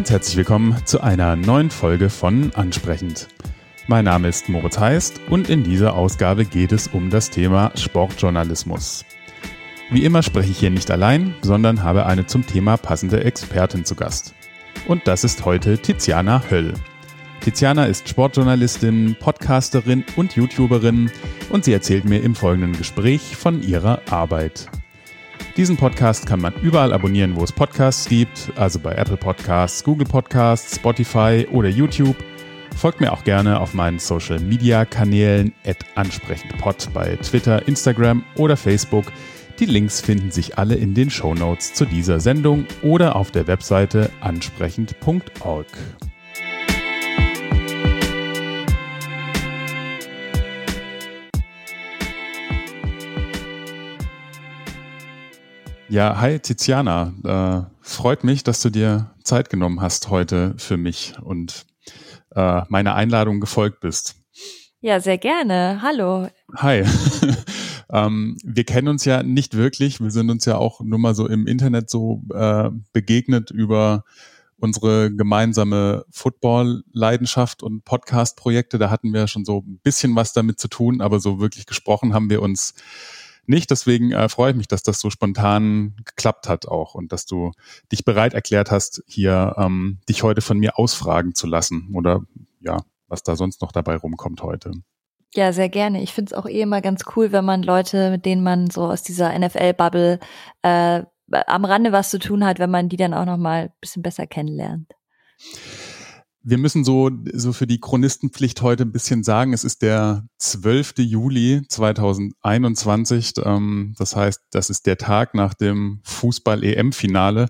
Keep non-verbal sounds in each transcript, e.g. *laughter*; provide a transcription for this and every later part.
Ganz herzlich willkommen zu einer neuen Folge von Ansprechend. Mein Name ist Moritz Heist und in dieser Ausgabe geht es um das Thema Sportjournalismus. Wie immer spreche ich hier nicht allein, sondern habe eine zum Thema passende Expertin zu Gast. Und das ist heute Tiziana Höll. Tiziana ist Sportjournalistin, Podcasterin und YouTuberin und sie erzählt mir im folgenden Gespräch von ihrer Arbeit. Diesen Podcast kann man überall abonnieren, wo es Podcasts gibt, also bei Apple Podcasts, Google Podcasts, Spotify oder YouTube. Folgt mir auch gerne auf meinen Social Media Kanälen ansprechendpod bei Twitter, Instagram oder Facebook. Die Links finden sich alle in den Show Notes zu dieser Sendung oder auf der Webseite ansprechend.org. Ja, hi Tiziana. Äh, freut mich, dass du dir Zeit genommen hast heute für mich und äh, meiner Einladung gefolgt bist. Ja, sehr gerne. Hallo. Hi. *laughs* ähm, wir kennen uns ja nicht wirklich. Wir sind uns ja auch nur mal so im Internet so äh, begegnet über unsere gemeinsame Football-Leidenschaft und Podcast-Projekte. Da hatten wir schon so ein bisschen was damit zu tun, aber so wirklich gesprochen haben wir uns nicht. Deswegen äh, freue ich mich, dass das so spontan geklappt hat auch und dass du dich bereit erklärt hast, hier ähm, dich heute von mir ausfragen zu lassen oder ja, was da sonst noch dabei rumkommt heute. Ja, sehr gerne. Ich finde es auch eh immer ganz cool, wenn man Leute, mit denen man so aus dieser NFL-Bubble äh, am Rande was zu tun hat, wenn man die dann auch noch mal ein bisschen besser kennenlernt wir müssen so, so für die Chronistenpflicht heute ein bisschen sagen, es ist der 12. Juli 2021. Ähm, das heißt, das ist der Tag nach dem Fußball-EM-Finale.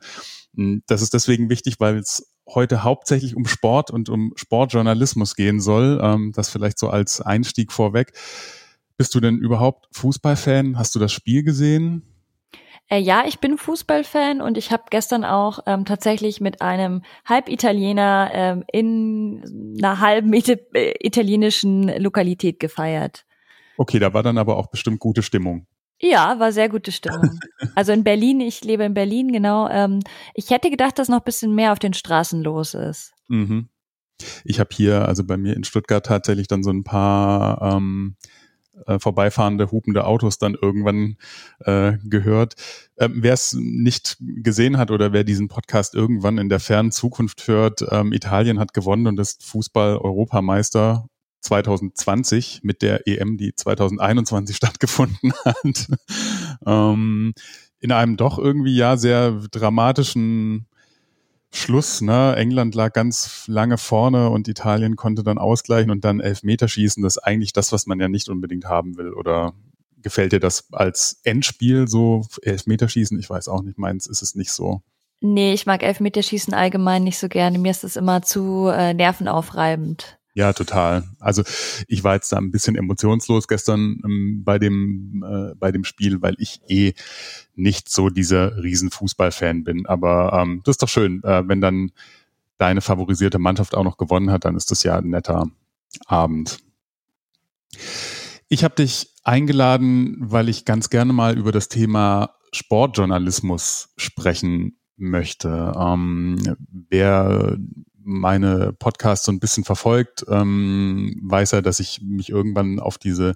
Hm, das ist deswegen wichtig, weil es heute hauptsächlich um Sport und um Sportjournalismus gehen soll. Ähm, das vielleicht so als Einstieg vorweg. Bist du denn überhaupt Fußballfan? Hast du das Spiel gesehen? Äh, ja, ich bin Fußballfan und ich habe gestern auch ähm, tatsächlich mit einem Halbitaliener ähm, in einer halben äh, italienischen Lokalität gefeiert. Okay, da war dann aber auch bestimmt gute Stimmung. Ja, war sehr gute Stimmung. *laughs* Also in Berlin, ich lebe in Berlin, genau. Ähm, ich hätte gedacht, dass noch bisschen mehr auf den Straßen los ist. Mhm. Ich habe hier, also bei mir in Stuttgart tatsächlich dann so ein paar ähm, äh, vorbeifahrende, hupende Autos dann irgendwann äh, gehört. Ähm, wer es nicht gesehen hat oder wer diesen Podcast irgendwann in der fernen Zukunft hört, ähm, Italien hat gewonnen und ist Fußball-Europameister 2020 mit der EM, die 2021 *laughs* stattgefunden hat. ähm, in einem doch irgendwie ja sehr dramatischen Schluss, ne? England lag ganz lange vorne und Italien konnte dann ausgleichen und dann Elfmeterschießen. Das ist eigentlich das, was man ja nicht unbedingt haben will. Oder gefällt dir das als Endspiel so Elfmeterschießen? Ich weiß auch nicht, meins ist es nicht so. Nee, ich mag Elfmeterschießen allgemein nicht so gerne. Mir ist das immer zu äh, nervenaufreibend. Ja, total. Also ich war jetzt da ein bisschen emotionslos gestern ähm, bei dem äh, bei dem Spiel, weil ich eh nicht so dieser Riesenfußballfan bin. Aber ähm, das ist doch schön, äh, wenn dann deine favorisierte Mannschaft auch noch gewonnen hat, dann ist das ja ein netter Abend. Ich habe dich eingeladen, weil ich ganz gerne mal über das Thema Sportjournalismus sprechen möchte. Ähm, wer meine Podcasts so ein bisschen verfolgt, ähm, weiß er, dass ich mich irgendwann auf diese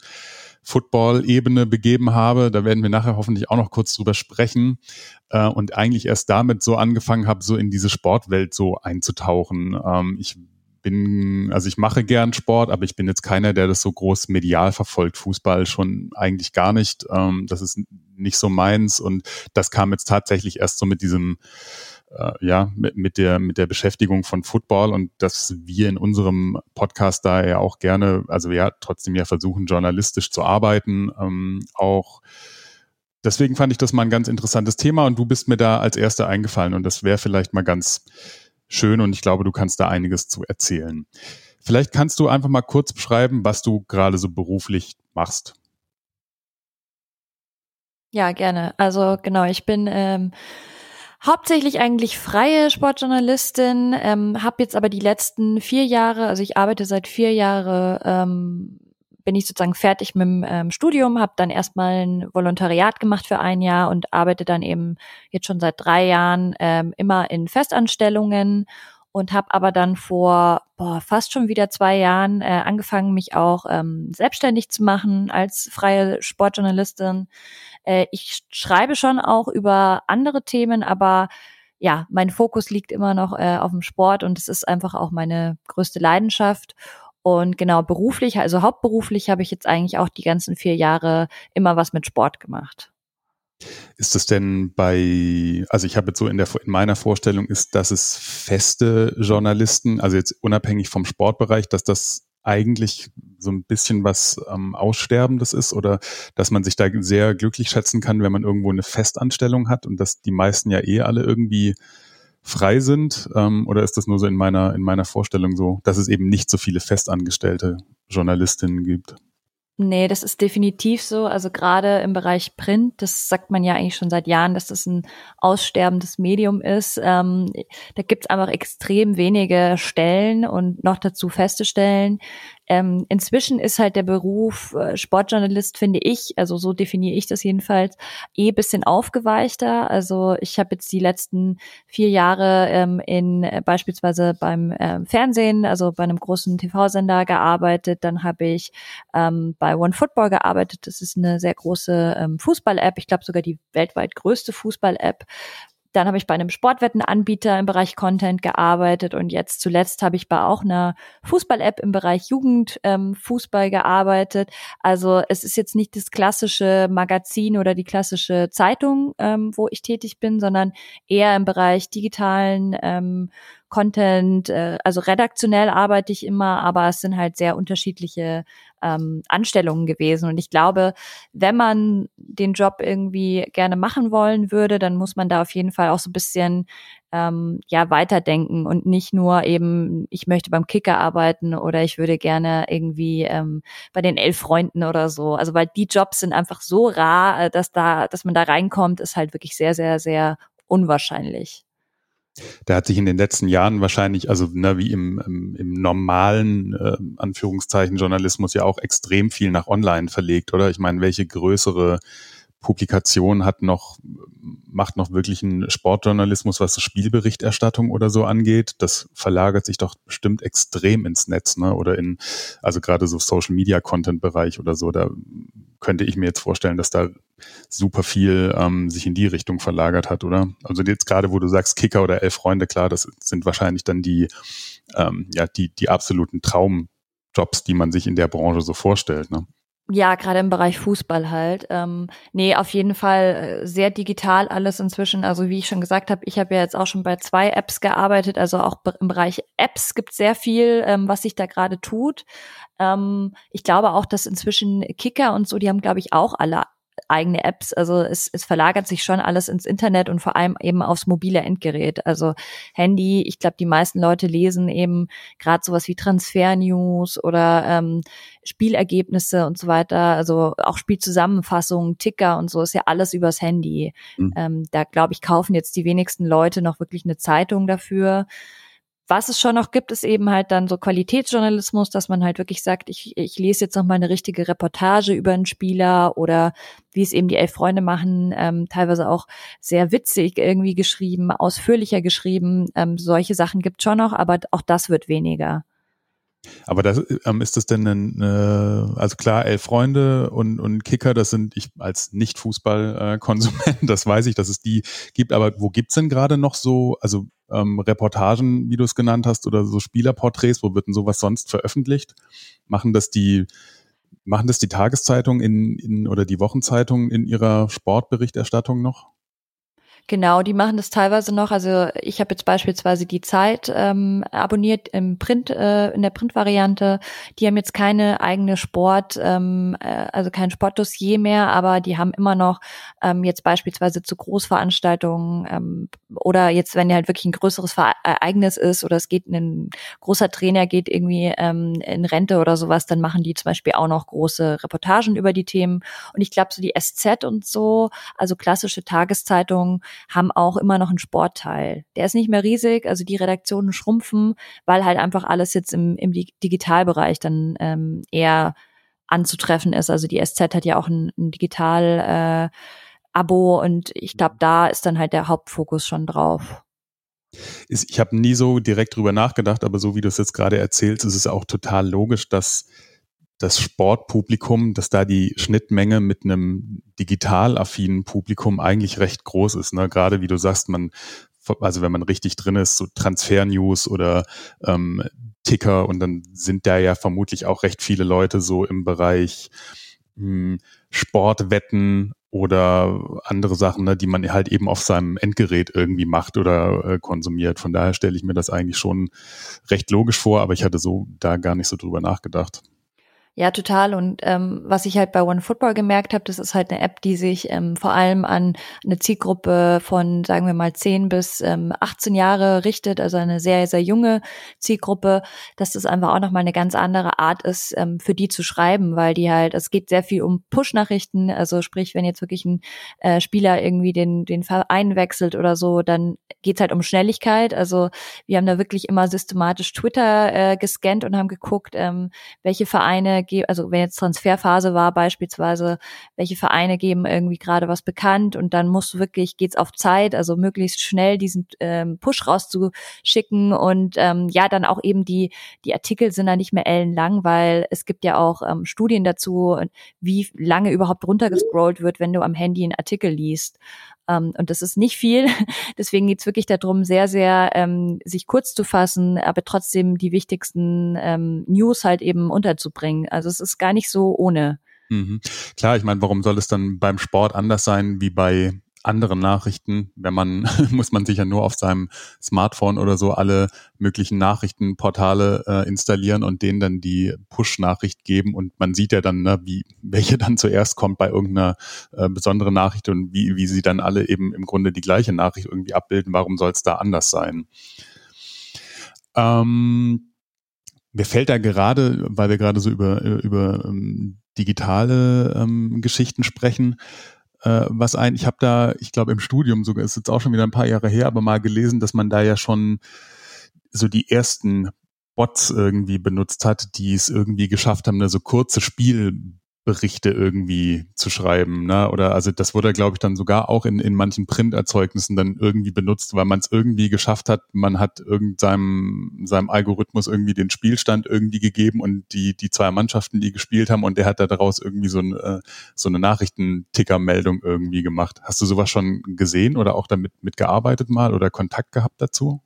Football-Ebene begeben habe. Da werden wir nachher hoffentlich auch noch kurz drüber sprechen. Äh, und eigentlich erst damit so angefangen habe, so in diese Sportwelt so einzutauchen. Ähm, ich bin, also ich mache gern Sport, aber ich bin jetzt keiner, der das so groß medial verfolgt. Fußball schon eigentlich gar nicht. Ähm, das ist nicht so meins. Und das kam jetzt tatsächlich erst so mit diesem äh, ja, mit, mit, der, mit der Beschäftigung von Football und dass wir in unserem Podcast da ja auch gerne, also ja, trotzdem ja versuchen, journalistisch zu arbeiten, ähm, auch deswegen fand ich das mal ein ganz interessantes Thema und du bist mir da als Erster eingefallen und das wäre vielleicht mal ganz schön und ich glaube, du kannst da einiges zu erzählen. Vielleicht kannst du einfach mal kurz beschreiben, was du gerade so beruflich machst. Ja, gerne. Also genau, ich bin ähm, hauptsächlich eigentlich freie Sportjournalistin, ähm, habe jetzt aber die letzten vier Jahre, also ich arbeite seit vier Jahren, ähm, bin ich sozusagen fertig mit dem ähm, Studium, habe dann erstmal ein Volontariat gemacht für ein Jahr und arbeite dann eben jetzt schon seit drei Jahren ähm, immer in Festanstellungen und habe aber dann vor boah, fast schon wieder zwei Jahren äh, angefangen, mich auch ähm, selbstständig zu machen als freie Sportjournalistin. Äh, ich schreibe schon auch über andere Themen, aber ja, mein Fokus liegt immer noch äh, auf dem Sport und es ist einfach auch meine größte Leidenschaft. Und genau beruflich, also hauptberuflich habe ich jetzt eigentlich auch die ganzen vier Jahre immer was mit Sport gemacht. Ist das denn bei, also ich habe jetzt so in der in meiner Vorstellung ist, dass es feste Journalisten, also jetzt unabhängig vom Sportbereich, dass das eigentlich so ein bisschen was ähm, Aussterbendes ist oder dass man sich da sehr glücklich schätzen kann, wenn man irgendwo eine Festanstellung hat und dass die meisten ja eh alle irgendwie frei sind? Ähm, oder ist das nur so in meiner, in meiner Vorstellung so, dass es eben nicht so viele festangestellte Journalistinnen gibt? Nee, das ist definitiv so. Also gerade im Bereich Print, das sagt man ja eigentlich schon seit Jahren, dass das ein aussterbendes Medium ist. Ähm, da gibt es einfach extrem wenige Stellen und noch dazu feste Stellen. Ähm, inzwischen ist halt der Beruf äh, Sportjournalist, finde ich, also so definiere ich das jedenfalls, eh bisschen aufgeweichter. Also ich habe jetzt die letzten vier Jahre ähm, in äh, beispielsweise beim äh, Fernsehen, also bei einem großen TV-Sender gearbeitet. Dann habe ich ähm, bei One Football gearbeitet. Das ist eine sehr große ähm, Fußball-App. Ich glaube sogar die weltweit größte Fußball-App. Dann habe ich bei einem Sportwettenanbieter im Bereich Content gearbeitet und jetzt zuletzt habe ich bei auch einer Fußball-App im Bereich Jugendfußball ähm, gearbeitet. Also es ist jetzt nicht das klassische Magazin oder die klassische Zeitung, ähm, wo ich tätig bin, sondern eher im Bereich digitalen ähm, Content, äh, also redaktionell arbeite ich immer, aber es sind halt sehr unterschiedliche ähm, Anstellungen gewesen. Und ich glaube, wenn man den Job irgendwie gerne machen wollen würde, dann muss man da auf jeden Fall auch so ein bisschen ähm, ja weiterdenken und nicht nur eben, ich möchte beim Kicker arbeiten oder ich würde gerne irgendwie ähm, bei den elf Freunden oder so. Also weil die Jobs sind einfach so rar, äh, dass da, dass man da reinkommt, ist halt wirklich sehr, sehr, sehr unwahrscheinlich. Da hat sich in den letzten Jahren wahrscheinlich, also ne, wie im, im, im normalen äh, Anführungszeichen Journalismus ja auch extrem viel nach Online verlegt, oder? Ich meine, welche größere Publikation hat noch, macht noch wirklich einen Sportjournalismus, was Spielberichterstattung oder so angeht. Das verlagert sich doch bestimmt extrem ins Netz, ne? Oder in, also gerade so Social Media Content Bereich oder so. Da könnte ich mir jetzt vorstellen, dass da super viel ähm, sich in die Richtung verlagert hat, oder? Also jetzt gerade, wo du sagst Kicker oder Elf Freunde, klar, das sind wahrscheinlich dann die, ähm, ja, die, die absoluten Traumjobs, die man sich in der Branche so vorstellt, ne? Ja, gerade im Bereich Fußball halt. Ähm, nee, auf jeden Fall äh, sehr digital alles inzwischen. Also wie ich schon gesagt habe, ich habe ja jetzt auch schon bei zwei Apps gearbeitet. Also auch im Bereich Apps gibt sehr viel, ähm, was sich da gerade tut. Ähm, ich glaube auch, dass inzwischen Kicker und so, die haben, glaube ich, auch alle eigene Apps. Also es, es verlagert sich schon alles ins Internet und vor allem eben aufs mobile Endgerät. Also Handy, ich glaube, die meisten Leute lesen eben gerade sowas wie Transfer-News oder ähm, Spielergebnisse und so weiter. Also auch Spielzusammenfassungen, Ticker und so ist ja alles übers Handy. Mhm. Ähm, da glaube ich, kaufen jetzt die wenigsten Leute noch wirklich eine Zeitung dafür was es schon noch gibt, ist eben halt dann so Qualitätsjournalismus, dass man halt wirklich sagt, ich, ich lese jetzt noch mal eine richtige Reportage über einen Spieler oder wie es eben die elf Freunde machen, ähm, teilweise auch sehr witzig irgendwie geschrieben, ausführlicher geschrieben. Ähm, solche Sachen gibt schon noch, aber auch das wird weniger. Aber das, ähm, ist das denn ein, äh, also klar, elf Freunde und, und Kicker, das sind ich als Nicht-Fußball-Konsument, *laughs* das weiß ich, dass es die gibt, aber wo gibt's denn gerade noch so, also ähm, Reportagen, wie du es genannt hast, oder so Spielerporträts, wo wird denn sowas sonst veröffentlicht? Machen das die, machen das die Tageszeitungen in, in oder die Wochenzeitungen in ihrer Sportberichterstattung noch? Genau, die machen das teilweise noch. Also ich habe jetzt beispielsweise die Zeit ähm, abonniert im Print, äh, in der Printvariante. Die haben jetzt keine eigene Sport, ähm, äh, also kein Sportdossier mehr, aber die haben immer noch ähm, jetzt beispielsweise zu Großveranstaltungen ähm, oder jetzt, wenn ja halt wirklich ein größeres Ereignis ist oder es geht ein großer Trainer geht irgendwie ähm, in Rente oder sowas, dann machen die zum Beispiel auch noch große Reportagen über die Themen. Und ich glaube, so die SZ und so, also klassische Tageszeitungen, haben auch immer noch einen Sportteil. Der ist nicht mehr riesig, also die Redaktionen schrumpfen, weil halt einfach alles jetzt im, im Digitalbereich dann ähm, eher anzutreffen ist. Also die SZ hat ja auch ein, ein Digital äh, Abo und ich glaube, da ist dann halt der Hauptfokus schon drauf. Ich habe nie so direkt drüber nachgedacht, aber so wie du es jetzt gerade erzählst, ist es auch total logisch, dass das Sportpublikum, dass da die Schnittmenge mit einem digital affinen Publikum eigentlich recht groß ist. Ne? Gerade wie du sagst, man, also wenn man richtig drin ist, so Transfer-News oder ähm, Ticker und dann sind da ja vermutlich auch recht viele Leute so im Bereich mh, hm, Sportwetten oder andere Sachen, ne, die man halt eben auf seinem Endgerät irgendwie macht oder äh, konsumiert. Von daher stelle ich mir das eigentlich schon recht logisch vor, aber ich hatte so da gar nicht so drüber nachgedacht. Ja, total. Und ähm, was ich halt bei OneFootball gemerkt habe, das ist halt eine App, die sich ähm, vor allem an eine Zielgruppe von, sagen wir mal, 10 bis ähm, 18 Jahre richtet, also eine sehr, sehr junge Zielgruppe, dass das einfach auch nochmal eine ganz andere Art ist, ähm, für die zu schreiben, weil die halt, es geht sehr viel um Push-Nachrichten, also sprich, wenn jetzt wirklich ein äh, Spieler irgendwie den, den Verein wechselt oder so, dann geht's halt um Schnelligkeit. Also wir haben da wirklich immer systematisch Twitter äh, gescannt und haben geguckt, ähm, welche Vereine also wenn jetzt Transferphase war beispielsweise, welche Vereine geben irgendwie gerade was bekannt und dann musst du wirklich, geht's auf Zeit, also möglichst schnell diesen ähm, Push rauszuschicken und ähm, ja, dann auch eben die, die Artikel sind da nicht mehr ellenlang, weil es gibt ja auch ähm, Studien dazu, wie lange überhaupt runtergescrollt wird, wenn du am Handy einen Artikel liest. Ähm, und das ist nicht viel. *laughs* Deswegen geht's wirklich darum, sehr, sehr ähm, sich kurz zu fassen, aber trotzdem die wichtigsten ähm, News halt eben unterzubringen. Also es ist gar nicht so ohne. Mhm. Klar, ich meine, warum soll es dann beim Sport anders sein wie bei anderen Nachrichten. Wenn man, *laughs* muss man sich ja nur auf seinem Smartphone oder so alle möglichen Nachrichtenportale äh, installieren und denen dann die Push-Nachricht geben und man sieht ja dann, ne, wie, *laughs* welche dann zuerst kommt bei irgendeiner äh, besonderen Nachricht und wie, wie sie dann alle eben im Grunde die gleiche Nachricht irgendwie abbilden. Warum soll es da anders sein? Ähm, mir fällt da gerade, weil wir gerade so über, über ähm, digitale ähm, Geschichten sprechen, äh, was ein. Ich habe da, ich glaube im Studium sogar, ist jetzt auch schon wieder ein paar Jahre her, aber mal gelesen, dass man da ja schon so die ersten Bots irgendwie benutzt hat, die es irgendwie geschafft haben, eine so kurze Spiel Berichte irgendwie zu schreiben. Ne? Oder also das wurde, glaube ich, dann sogar auch in, in manchen Printerzeugnissen dann irgendwie benutzt, weil man es irgendwie geschafft hat, man hat irgendeinem seinem Algorithmus irgendwie den Spielstand irgendwie gegeben und die, die zwei Mannschaften, die gespielt haben, und der hat da daraus irgendwie so, ein, äh, so eine Nachrichtenticker-Meldung irgendwie gemacht. Hast du sowas schon gesehen oder auch damit mitgearbeitet mal oder Kontakt gehabt dazu?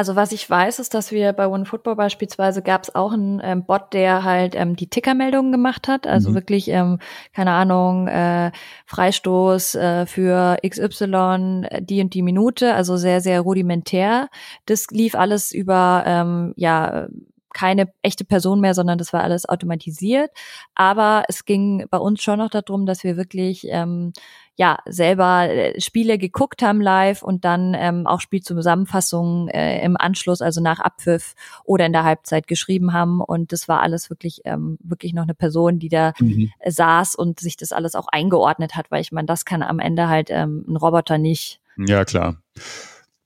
Also was ich weiß, ist, dass wir bei OneFootball beispielsweise gab es auch einen ähm, Bot, der halt ähm, die Tickermeldungen gemacht hat. Also mhm. wirklich, ähm, keine Ahnung, äh, Freistoß äh, für XY, äh, die und die Minute, also sehr, sehr rudimentär. Das lief alles über ähm, ja keine echte Person mehr, sondern das war alles automatisiert. Aber es ging bei uns schon noch darum, dass wir wirklich ähm, ja selber äh, Spiele geguckt haben live und dann ähm, auch Spielzusammenfassungen äh, im Anschluss, also nach Abpfiff oder in der Halbzeit geschrieben haben. Und das war alles wirklich ähm, wirklich noch eine Person, die da mhm. saß und sich das alles auch eingeordnet hat, weil ich meine, das kann am Ende halt ähm, ein Roboter nicht. Ja klar.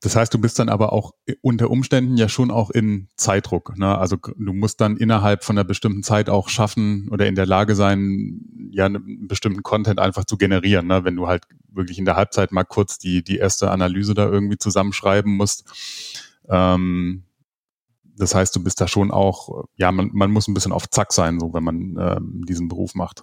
Das heißt, du bist dann aber auch unter Umständen ja schon auch in Zeitdruck. Ne? Also du musst dann innerhalb von einer bestimmten Zeit auch schaffen oder in der Lage sein, ja einen bestimmten Content einfach zu generieren. Ne? Wenn du halt wirklich in der Halbzeit mal kurz die, die erste Analyse da irgendwie zusammenschreiben musst. Ähm, das heißt, du bist da schon auch, ja, man, man muss ein bisschen auf Zack sein, so wenn man ähm, diesen Beruf macht.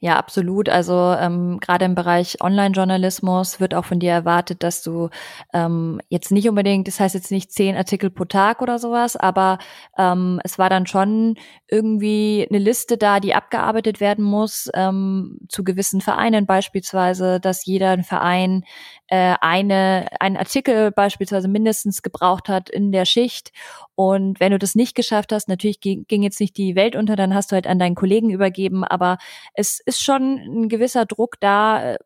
Ja, absolut. Also ähm, gerade im Bereich Online-Journalismus wird auch von dir erwartet, dass du ähm, jetzt nicht unbedingt, das heißt jetzt nicht zehn Artikel pro Tag oder sowas, aber ähm, es war dann schon irgendwie eine Liste da, die abgearbeitet werden muss ähm, zu gewissen Vereinen beispielsweise, dass jeder Verein äh, eine einen Artikel beispielsweise mindestens gebraucht hat in der Schicht. Und wenn du das nicht geschafft hast, natürlich ging, ging jetzt nicht die Welt unter, dann hast du halt an deinen Kollegen übergeben, aber es ist schon ein gewisser Druck da, äh,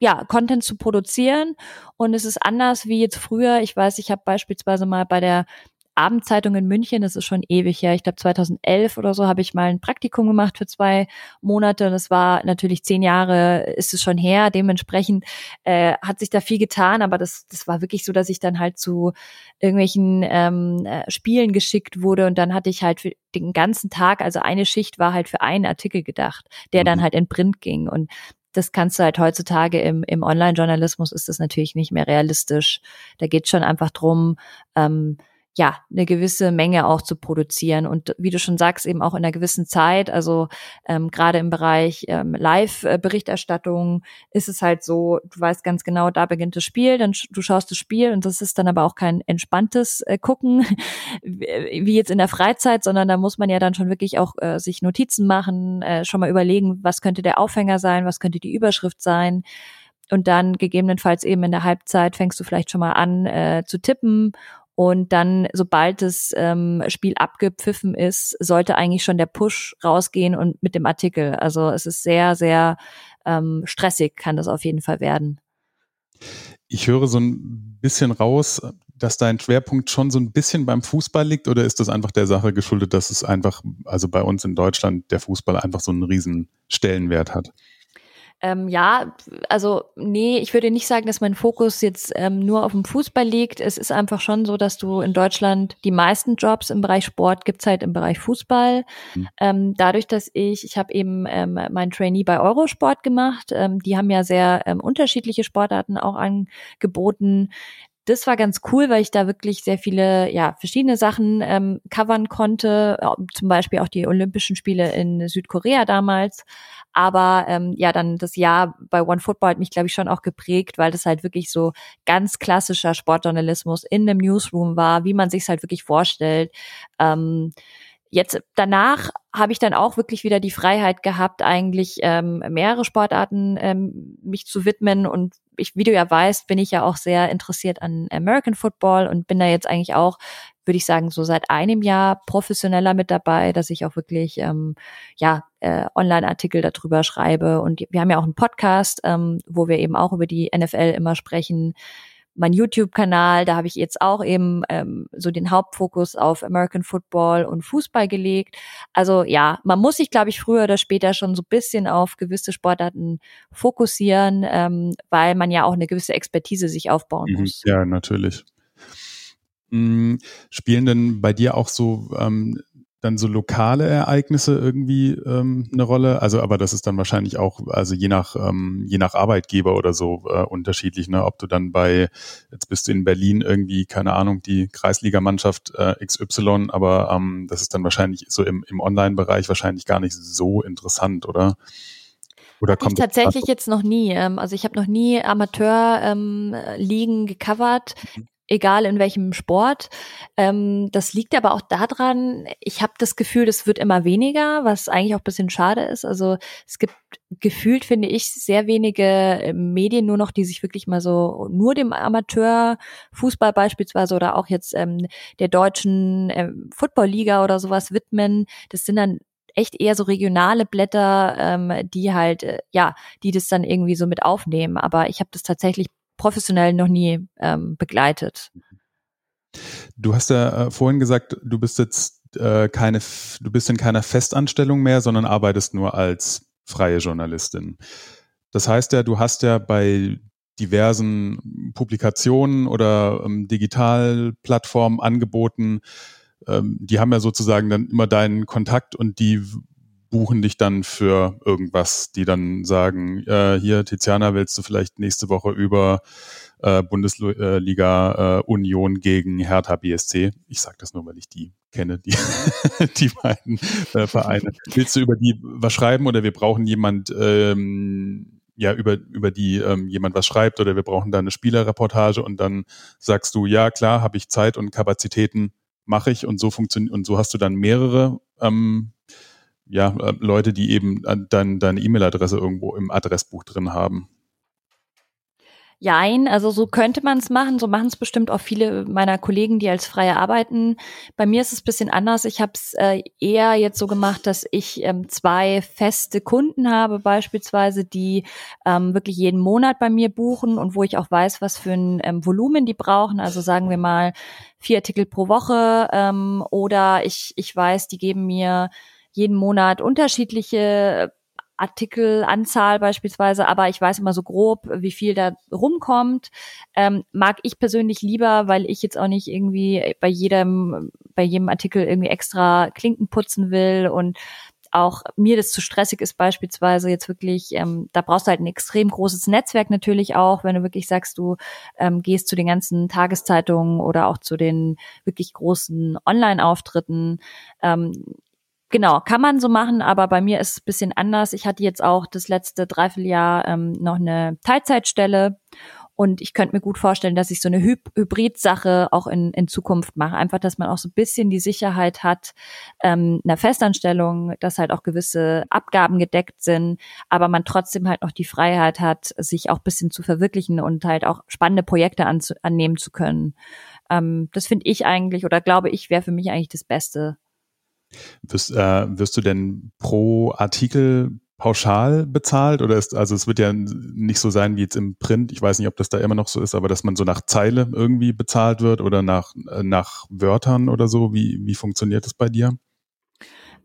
ja, Content zu produzieren. Und es ist anders wie jetzt früher. Ich weiß, ich habe beispielsweise mal bei der Abendzeitung in München, das ist schon ewig her, ich glaube 2011 oder so, habe ich mal ein Praktikum gemacht für zwei Monate. Das war natürlich zehn Jahre, ist es schon her. Dementsprechend äh, hat sich da viel getan, aber das, das war wirklich so, dass ich dann halt zu irgendwelchen ähm, äh, Spielen geschickt wurde und dann hatte ich halt für den ganzen Tag, also eine Schicht war halt für einen Artikel gedacht, der dann mhm. halt in Print ging. Und das kannst du halt heutzutage im, im Online-Journalismus ist das natürlich nicht mehr realistisch. Da geht schon einfach drum, ähm, ja, eine gewisse Menge auch zu produzieren und wie du schon sagst, eben auch in einer gewissen Zeit. Also ähm, gerade im Bereich ähm, Live-Berichterstattung ist es halt so, du weißt ganz genau, da beginnt das Spiel, dann du schaust das Spiel und das ist dann aber auch kein entspanntes äh, Gucken, *laughs* wie jetzt in der Freizeit, sondern da muss man ja dann schon wirklich auch äh, sich Notizen machen, äh, schon mal überlegen, was könnte der Aufhänger sein, was könnte die Überschrift sein. Und dann gegebenenfalls eben in der Halbzeit fängst du vielleicht schon mal an äh, zu tippen und dann, sobald das ähm, Spiel abgepfiffen ist, sollte eigentlich schon der Push rausgehen und mit dem Artikel. Also es ist sehr, sehr ähm, stressig, kann das auf jeden Fall werden. Ich höre so ein bisschen raus, dass dein Schwerpunkt schon so ein bisschen beim Fußball liegt oder ist das einfach der Sache geschuldet, dass es einfach, also bei uns in Deutschland, der Fußball einfach so einen riesen Stellenwert hat? Ähm, ja, also nee, ich würde nicht sagen, dass mein Fokus jetzt ähm, nur auf dem Fußball liegt. Es ist einfach schon so, dass du in Deutschland die meisten Jobs im Bereich Sport gibt's halt im Bereich Fußball. Mhm. Ähm, dadurch, dass ich, ich habe eben ähm, mein Trainee bei Eurosport gemacht. Ähm, die haben ja sehr ähm, unterschiedliche Sportarten auch angeboten das war ganz cool, weil ich da wirklich sehr viele, ja, verschiedene Sachen ähm, covern konnte, zum Beispiel auch die Olympischen Spiele in Südkorea damals. Aber ähm, ja, dann das Jahr bei One Football hat mich, glaube ich, schon auch geprägt, weil das halt wirklich so ganz klassischer Sportjournalismus in einem Newsroom war, wie man sich halt wirklich vorstellt. Ähm, Jetzt danach habe ich dann auch wirklich wieder die Freiheit gehabt, eigentlich ähm, mehrere Sportarten ähm, mich zu widmen. Und ich, wie du ja weißt, bin ich ja auch sehr interessiert an American Football und bin da jetzt eigentlich auch, würde ich sagen, so seit einem Jahr professioneller mit dabei, dass ich auch wirklich ähm, ja äh, Online-Artikel darüber schreibe. Und wir haben ja auch einen Podcast, ähm, wo wir eben auch über die NFL immer sprechen mein YouTube-Kanal, da habe ich jetzt auch eben ähm, so den Hauptfokus auf American Football und Fußball gelegt. Also ja, man muss sich, glaube ich, früher oder später schon so bisschen auf gewisse Sportarten fokussieren, ähm, weil man ja auch eine gewisse Expertise sich aufbauen mhm, muss. Ja, natürlich. Mhm. Spielen denn bei dir auch so ähm, dann so lokale Ereignisse irgendwie ähm, eine Rolle? Also, aber das ist dann wahrscheinlich auch, also je nach, ähm, je nach Arbeitgeber oder so äh, unterschiedlich, ne? Ob du dann bei, jetzt bist du in Berlin irgendwie, keine Ahnung, die Kreisligamannschaft äh, XY, aber ähm, das ist dann wahrscheinlich so im, im Online-Bereich wahrscheinlich gar nicht so interessant, oder? Oder kommt ich tatsächlich jetzt noch nie. Ähm, also ich habe noch nie Amateur-Ligen ähm, gecovert. Egal in welchem Sport. Ähm, das liegt aber auch daran, ich habe das Gefühl, das wird immer weniger, was eigentlich auch bisschen schade ist. Also es gibt gefühlt, finde ich, sehr wenige äh, Medien nur noch, die sich wirklich mal so nur dem Amateurfußball beispielsweise oder auch jetzt ähm, der deutschen ähm, Footballliga oder sowas widmen. Das sind dann echt eher so regionale Blätter, ähm, die halt, äh, ja, die das dann irgendwie so mit aufnehmen. Aber ich habe das tatsächlich professionell noch nie ähm, begleitet. Du hast ja äh, vorhin gesagt, du bist jetzt äh, keine, du bist in keiner Festanstellung mehr, sondern arbeitest nur als freie Journalistin. Das heißt ja, du hast ja bei diversen Publikationen oder ähm, Digitalplattformen angeboten, ähm, die haben ja sozusagen dann immer deinen Kontakt und die buchen dich dann für irgendwas, die dann sagen, äh, hier Tiziana, willst du vielleicht nächste Woche über äh, Bundesliga äh, Union gegen Hertha BSC? Ich sage das nur, weil ich die kenne, die, *laughs* die beiden äh, Vereine. Willst du über die was schreiben oder wir brauchen jemand, ähm, ja, über, über die ähm, jemand was schreibt oder wir brauchen da eine Spielerreportage und dann sagst du, ja klar, habe ich Zeit und Kapazitäten, mache ich und so funktioniert und so hast du dann mehrere ähm, ja, äh, Leute, die eben äh, dann deine E-Mail-Adresse irgendwo im Adressbuch drin haben. Jein, also so könnte man es machen. So machen es bestimmt auch viele meiner Kollegen, die als Freie arbeiten. Bei mir ist es bisschen anders. Ich habe es äh, eher jetzt so gemacht, dass ich ähm, zwei feste Kunden habe, beispielsweise, die ähm, wirklich jeden Monat bei mir buchen und wo ich auch weiß, was für ein ähm, Volumen die brauchen. Also sagen wir mal vier Artikel pro Woche ähm, oder ich, ich weiß, die geben mir jeden Monat unterschiedliche Artikelanzahl beispielsweise, aber ich weiß immer so grob, wie viel da rumkommt. Ähm, mag ich persönlich lieber, weil ich jetzt auch nicht irgendwie bei jedem, bei jedem Artikel irgendwie extra Klinken putzen will und auch mir das zu stressig ist beispielsweise jetzt wirklich, ähm, da brauchst du halt ein extrem großes Netzwerk natürlich auch, wenn du wirklich sagst, du ähm, gehst zu den ganzen Tageszeitungen oder auch zu den wirklich großen Online-Auftritten. Ähm, Genau, kann man so machen, aber bei mir ist es ein bisschen anders. Ich hatte jetzt auch das letzte Dreivierteljahr ähm, noch eine Teilzeitstelle und ich könnte mir gut vorstellen, dass ich so eine Hy Hybrid-Sache auch in, in Zukunft mache. Einfach, dass man auch so ein bisschen die Sicherheit hat, ähm, einer Festanstellung, dass halt auch gewisse Abgaben gedeckt sind, aber man trotzdem halt noch die Freiheit hat, sich auch ein bisschen zu verwirklichen und halt auch spannende Projekte annehmen zu können. Ähm, das finde ich eigentlich oder glaube ich wäre für mich eigentlich das Beste. Wirst, äh, wirst du denn pro Artikel pauschal bezahlt? Oder ist, also es wird ja nicht so sein wie jetzt im Print, ich weiß nicht, ob das da immer noch so ist, aber dass man so nach Zeile irgendwie bezahlt wird oder nach, äh, nach Wörtern oder so, wie, wie funktioniert das bei dir?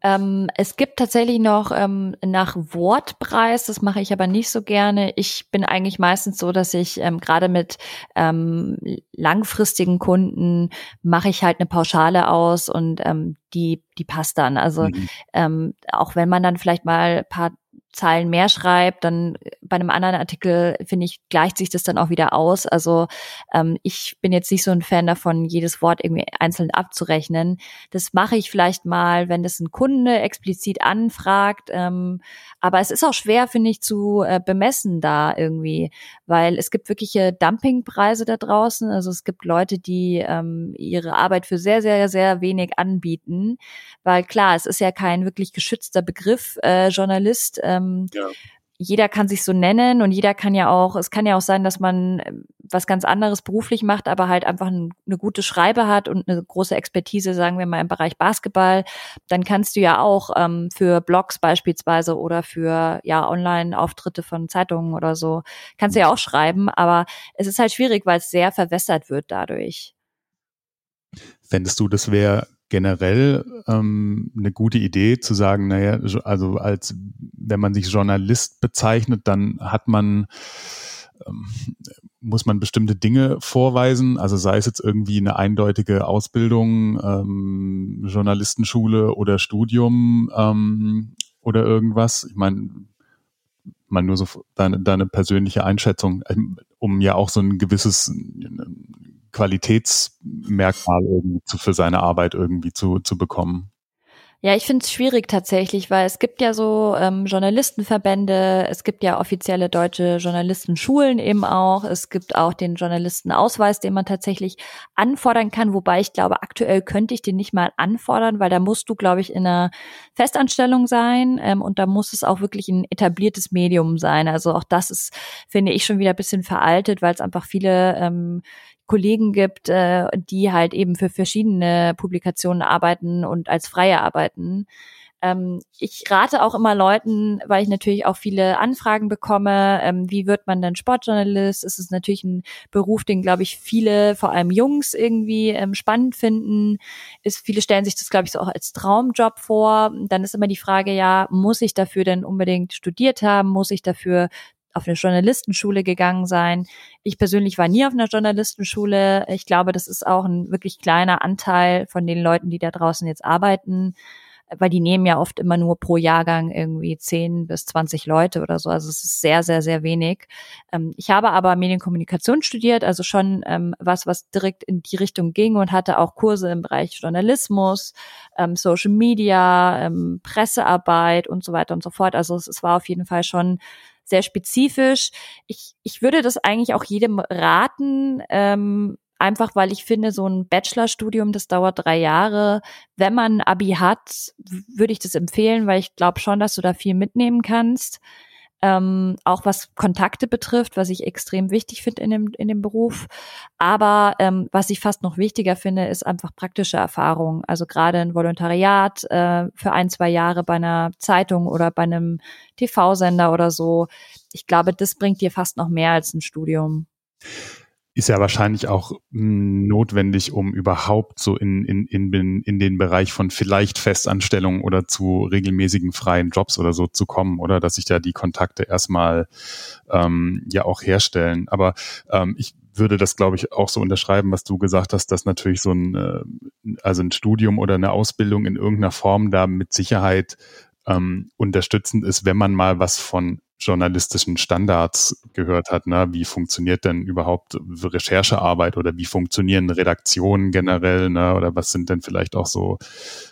Ähm, es gibt tatsächlich noch ähm, nach Wortpreis, das mache ich aber nicht so gerne. Ich bin eigentlich meistens so, dass ich ähm, gerade mit ähm, langfristigen Kunden mache ich halt eine Pauschale aus und ähm, die, die passt dann. Also mhm. ähm, auch wenn man dann vielleicht mal paar Zeilen mehr schreibt, dann bei einem anderen Artikel, finde ich, gleicht sich das dann auch wieder aus. Also ähm, ich bin jetzt nicht so ein Fan davon, jedes Wort irgendwie einzeln abzurechnen. Das mache ich vielleicht mal, wenn das ein Kunde explizit anfragt. Ähm, aber es ist auch schwer, finde ich, zu äh, bemessen da irgendwie, weil es gibt wirkliche Dumpingpreise da draußen. Also es gibt Leute, die ähm, ihre Arbeit für sehr, sehr, sehr wenig anbieten, weil klar, es ist ja kein wirklich geschützter Begriff, äh, Journalist. Äh, ähm, ja. Jeder kann sich so nennen und jeder kann ja auch, es kann ja auch sein, dass man ähm, was ganz anderes beruflich macht, aber halt einfach ein, eine gute Schreibe hat und eine große Expertise, sagen wir mal im Bereich Basketball. Dann kannst du ja auch ähm, für Blogs beispielsweise oder für ja Online-Auftritte von Zeitungen oder so, kannst du ja auch schreiben, aber es ist halt schwierig, weil es sehr verwässert wird dadurch. Fändest du, das wäre generell ähm, eine gute Idee zu sagen, naja, also als wenn man sich Journalist bezeichnet, dann hat man ähm, muss man bestimmte Dinge vorweisen, also sei es jetzt irgendwie eine eindeutige Ausbildung, ähm, Journalistenschule oder Studium ähm, oder irgendwas. Ich meine, mal nur so deine, deine persönliche Einschätzung, ähm, um ja auch so ein gewisses Qualitätsmerkmal irgendwie zu, für seine Arbeit irgendwie zu, zu bekommen. Ja, ich finde es schwierig tatsächlich, weil es gibt ja so ähm, Journalistenverbände, es gibt ja offizielle deutsche Journalistenschulen eben auch, es gibt auch den Journalistenausweis, den man tatsächlich anfordern kann, wobei ich glaube, aktuell könnte ich den nicht mal anfordern, weil da musst du, glaube ich, in einer Festanstellung sein ähm, und da muss es auch wirklich ein etabliertes Medium sein. Also auch das ist, finde ich, schon wieder ein bisschen veraltet, weil es einfach viele ähm, Kollegen gibt, äh, die halt eben für verschiedene Publikationen arbeiten und als Freie arbeiten. Ähm, ich rate auch immer Leuten, weil ich natürlich auch viele Anfragen bekomme, ähm, wie wird man denn Sportjournalist? Es ist natürlich ein Beruf, den, glaube ich, viele, vor allem Jungs, irgendwie ähm, spannend finden. Ist, viele stellen sich das, glaube ich, so auch als Traumjob vor. Dann ist immer die Frage, ja, muss ich dafür denn unbedingt studiert haben? Muss ich dafür auf eine Journalistenschule gegangen sein. Ich persönlich war nie auf einer Journalistenschule. Ich glaube, das ist auch ein wirklich kleiner Anteil von den Leuten, die da draußen jetzt arbeiten, weil die nehmen ja oft immer nur pro Jahrgang irgendwie 10 bis 20 Leute oder so. Also es ist sehr, sehr, sehr wenig. Ähm, ich habe aber Medienkommunikation studiert, also schon ähm, was, was direkt in die Richtung ging und hatte auch Kurse im Bereich Journalismus, ähm, Social Media, Pressearbeit und so weiter und so fort. Also es war auf jeden Fall schon sehr spezifisch. Ich, ich würde das eigentlich auch jedem raten, ähm, einfach weil ich finde, so ein Bachelorstudium, das dauert drei Jahre. Wenn man ein Abi hat, würde ich das empfehlen, weil ich glaube schon, dass du da viel mitnehmen kannst ähm, auch was Kontakte betrifft, was ich extrem wichtig finde in dem, in dem Beruf. Aber ähm, was ich fast noch wichtiger finde, ist einfach praktische Erfahrung. Also gerade ein Volontariat äh, für ein, zwei Jahre bei einer Zeitung oder bei einem TV-Sender oder so. Ich glaube, das bringt dir fast noch mehr als ein Studium ist ja wahrscheinlich auch hm, notwendig, um überhaupt so in, in, in, in den Bereich von vielleicht Festanstellungen oder zu regelmäßigen freien Jobs oder so zu kommen, oder dass sich da die Kontakte erstmal ähm, ja auch herstellen. Aber ähm, ich würde das, glaube ich, auch so unterschreiben, was du gesagt hast, dass natürlich so ein, äh, also ein Studium oder eine Ausbildung in irgendeiner Form da mit Sicherheit ähm, unterstützend ist, wenn man mal was von journalistischen Standards gehört hat. Ne? Wie funktioniert denn überhaupt Recherchearbeit oder wie funktionieren Redaktionen generell? Ne? Oder was sind denn vielleicht auch so,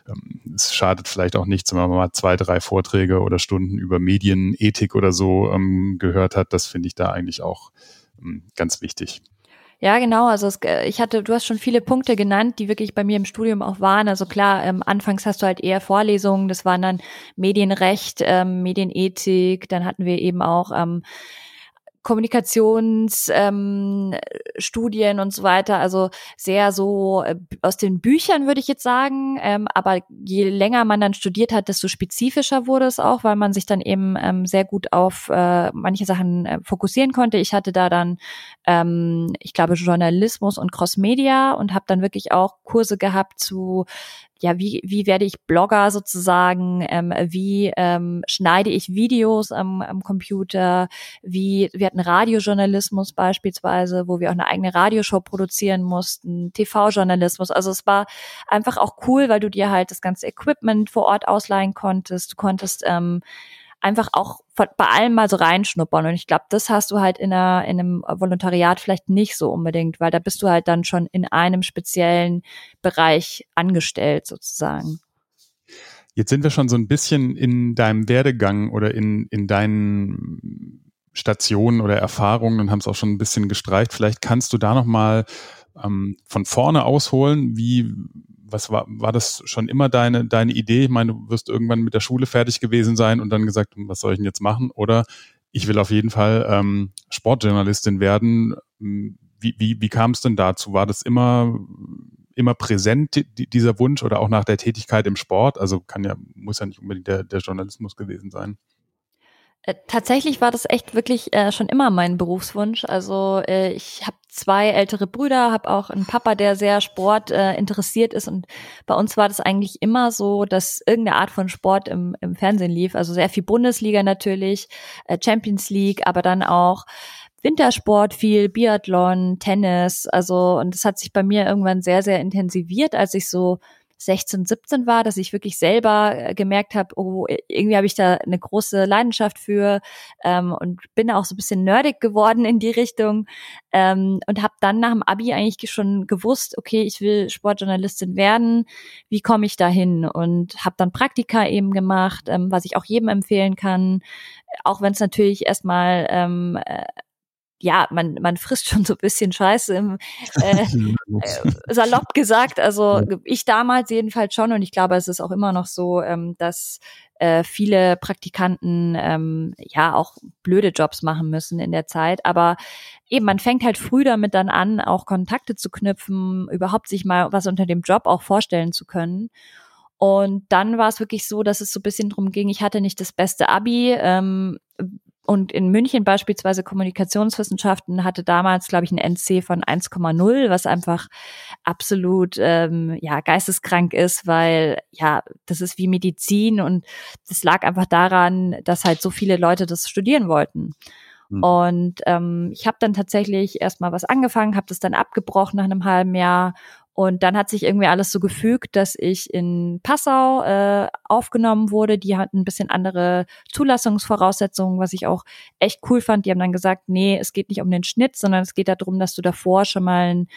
ähm, es schadet vielleicht auch nichts, wenn man mal zwei, drei Vorträge oder Stunden über Medienethik oder so ähm, gehört hat. Das finde ich da eigentlich auch ähm, ganz wichtig. Ja, genau. Also es, äh, ich hatte, du hast schon viele Punkte genannt, die wirklich bei mir im Studium auch waren. Also klar, ähm, anfangs hast du halt eher Vorlesungen, das waren dann Medienrecht, ähm, Medienethik, dann hatten wir eben auch ähm, Kommunikationsstudien ähm, und so weiter. Also sehr so äh, aus den Büchern würde ich jetzt sagen. Ähm, aber je länger man dann studiert hat, desto spezifischer wurde es auch, weil man sich dann eben ähm, sehr gut auf äh, manche Sachen äh, fokussieren konnte. Ich hatte da dann, ähm, ich glaube, Journalismus und Crossmedia und habe dann wirklich auch Kurse gehabt zu ja, wie, wie werde ich Blogger sozusagen, ähm, wie ähm, schneide ich Videos am, am Computer, wie, wir hatten Radiojournalismus beispielsweise, wo wir auch eine eigene Radioshow produzieren mussten, TV-Journalismus. Also es war einfach auch cool, weil du dir halt das ganze Equipment vor Ort ausleihen konntest. Du konntest ähm, einfach auch bei allem mal so reinschnuppern. Und ich glaube, das hast du halt in, einer, in einem Volontariat vielleicht nicht so unbedingt, weil da bist du halt dann schon in einem speziellen Bereich angestellt sozusagen. Jetzt sind wir schon so ein bisschen in deinem Werdegang oder in, in deinen Stationen oder Erfahrungen und haben es auch schon ein bisschen gestreicht. Vielleicht kannst du da noch mal ähm, von vorne ausholen, wie was war, war das schon immer deine, deine Idee? Ich meine, du wirst irgendwann mit der Schule fertig gewesen sein und dann gesagt, was soll ich denn jetzt machen? Oder ich will auf jeden Fall ähm, Sportjournalistin werden. Wie, wie, wie kam es denn dazu? War das immer, immer präsent, die, dieser Wunsch oder auch nach der Tätigkeit im Sport? Also kann ja, muss ja nicht unbedingt der, der Journalismus gewesen sein. Äh, tatsächlich war das echt wirklich äh, schon immer mein Berufswunsch. Also äh, ich habe zwei ältere Brüder, habe auch einen Papa, der sehr Sport äh, interessiert ist und bei uns war das eigentlich immer so, dass irgendeine Art von Sport im, im Fernsehen lief. Also sehr viel Bundesliga natürlich, äh, Champions League, aber dann auch Wintersport viel, Biathlon, Tennis. Also und das hat sich bei mir irgendwann sehr sehr intensiviert, als ich so 16, 17 war, dass ich wirklich selber äh, gemerkt habe, oh, irgendwie habe ich da eine große Leidenschaft für ähm, und bin auch so ein bisschen nerdig geworden in die Richtung ähm, und habe dann nach dem Abi eigentlich schon gewusst, okay, ich will Sportjournalistin werden, wie komme ich da hin? Und habe dann Praktika eben gemacht, ähm, was ich auch jedem empfehlen kann, auch wenn es natürlich erstmal ähm, äh, ja, man, man frisst schon so ein bisschen Scheiße im äh, *laughs* äh, salopp gesagt. Also ich damals jedenfalls schon und ich glaube, es ist auch immer noch so, ähm, dass äh, viele Praktikanten ähm, ja auch blöde Jobs machen müssen in der Zeit. Aber eben, man fängt halt früh damit dann an, auch Kontakte zu knüpfen, überhaupt sich mal was unter dem Job auch vorstellen zu können. Und dann war es wirklich so, dass es so ein bisschen drum ging, ich hatte nicht das beste Abi, ähm, und in München beispielsweise Kommunikationswissenschaften hatte damals, glaube ich, ein NC von 1,0, was einfach absolut ähm, ja geisteskrank ist, weil ja das ist wie Medizin und das lag einfach daran, dass halt so viele Leute das studieren wollten. Mhm. Und ähm, ich habe dann tatsächlich erstmal was angefangen, habe das dann abgebrochen nach einem halben Jahr und dann hat sich irgendwie alles so gefügt, dass ich in Passau äh, aufgenommen wurde. Die hatten ein bisschen andere Zulassungsvoraussetzungen, was ich auch echt cool fand. Die haben dann gesagt, nee, es geht nicht um den Schnitt, sondern es geht darum, dass du davor schon mal ein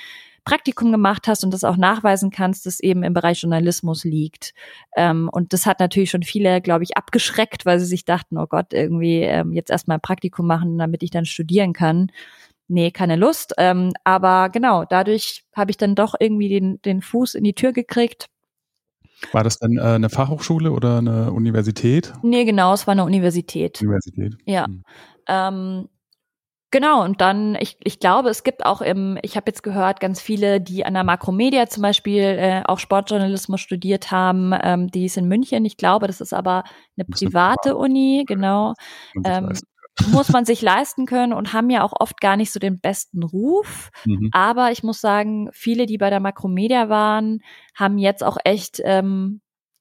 Praktikum gemacht hast und das auch nachweisen kannst, dass eben im Bereich Journalismus liegt. Ähm, und das hat natürlich schon viele, glaube ich, abgeschreckt, weil sie sich dachten, oh Gott, irgendwie ähm, jetzt erstmal ein Praktikum machen, damit ich dann studieren kann nee, keine Lust. Ähm, aber genau, dadurch habe ich dann doch irgendwie den, den Fuß in die Tür gekriegt. War das dann äh, eine Fachhochschule oder eine Universität? Nee, genau, es war eine Universität. Universität. Ja. Hm. Ähm, Genau, und dann, ich, ich glaube, es gibt auch im, ich habe jetzt gehört, ganz viele, die an der Makromedia zum Beispiel äh, auch Sportjournalismus studiert haben, ähm, die ist in München. Ich glaube, das ist aber eine private Uni, genau. Ähm, muss man sich leisten können und haben ja auch oft gar nicht so den besten Ruf. Mhm. Aber ich muss sagen, viele, die bei der Makromedia waren, haben jetzt auch echt ähm,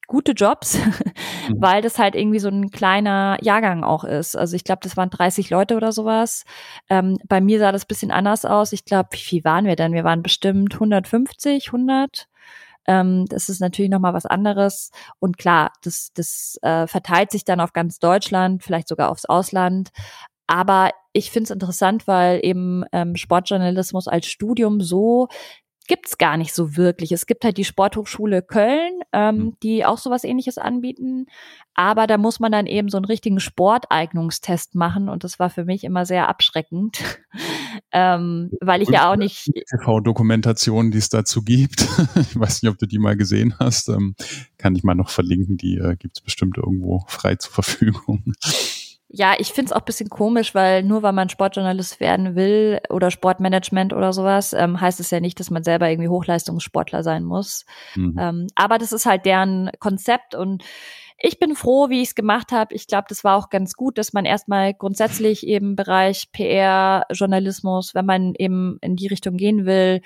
gute Jobs, *laughs* mhm. weil das halt irgendwie so ein kleiner Jahrgang auch ist. Also ich glaube, das waren 30 Leute oder sowas. Ähm, bei mir sah das bisschen anders aus. Ich glaube, wie viel waren wir denn? Wir waren bestimmt 150, 100. Ähm, das ist natürlich nochmal was anderes. Und klar, das, das äh, verteilt sich dann auf ganz Deutschland, vielleicht sogar aufs Ausland. Aber ich finde es interessant, weil eben ähm, Sportjournalismus als Studium so gibt's gar nicht so wirklich. Es gibt halt die Sporthochschule Köln, ähm, mhm. die auch sowas ähnliches anbieten. Aber da muss man dann eben so einen richtigen Sporteignungstest machen. Und das war für mich immer sehr abschreckend, *laughs* ähm, weil ich und ja auch nicht. TV-Dokumentationen, die es dazu gibt. *laughs* ich weiß nicht, ob du die mal gesehen hast. Ähm, kann ich mal noch verlinken. Die äh, gibt's bestimmt irgendwo frei zur Verfügung. Ja, ich find's auch bisschen komisch, weil nur weil man Sportjournalist werden will oder Sportmanagement oder sowas, ähm, heißt es ja nicht, dass man selber irgendwie Hochleistungssportler sein muss. Mhm. Ähm, aber das ist halt deren Konzept und ich bin froh, wie ich es gemacht habe. Ich glaube, das war auch ganz gut, dass man erstmal grundsätzlich eben Bereich PR, Journalismus, wenn man eben in die Richtung gehen will,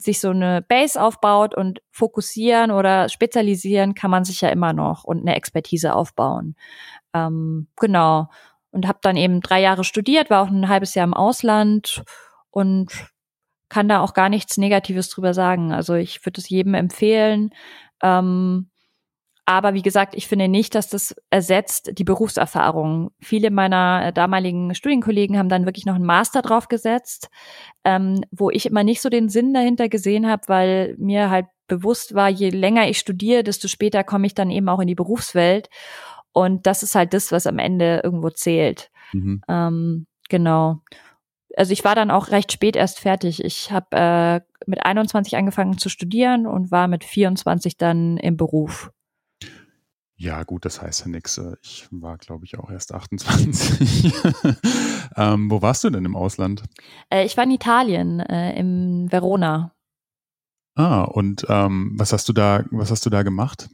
sich so eine Base aufbaut und fokussieren oder spezialisieren kann man sich ja immer noch und eine Expertise aufbauen. Ähm, genau. Und habe dann eben drei Jahre studiert, war auch ein halbes Jahr im Ausland und kann da auch gar nichts Negatives drüber sagen. Also ich würde es jedem empfehlen. Ähm, aber wie gesagt, ich finde nicht, dass das ersetzt die Berufserfahrung. Viele meiner damaligen Studienkollegen haben dann wirklich noch einen Master draufgesetzt, ähm, wo ich immer nicht so den Sinn dahinter gesehen habe, weil mir halt bewusst war, je länger ich studiere, desto später komme ich dann eben auch in die Berufswelt. Und das ist halt das, was am Ende irgendwo zählt. Mhm. Ähm, genau. Also ich war dann auch recht spät erst fertig. Ich habe äh, mit 21 angefangen zu studieren und war mit 24 dann im Beruf. Ja, gut, das heißt ja nichts. Äh, ich war, glaube ich, auch erst *laughs* 28. ähm, wo warst du denn im Ausland? Äh, ich war in Italien, äh, im Verona. Ah, und ähm, was hast du da, was hast du da gemacht?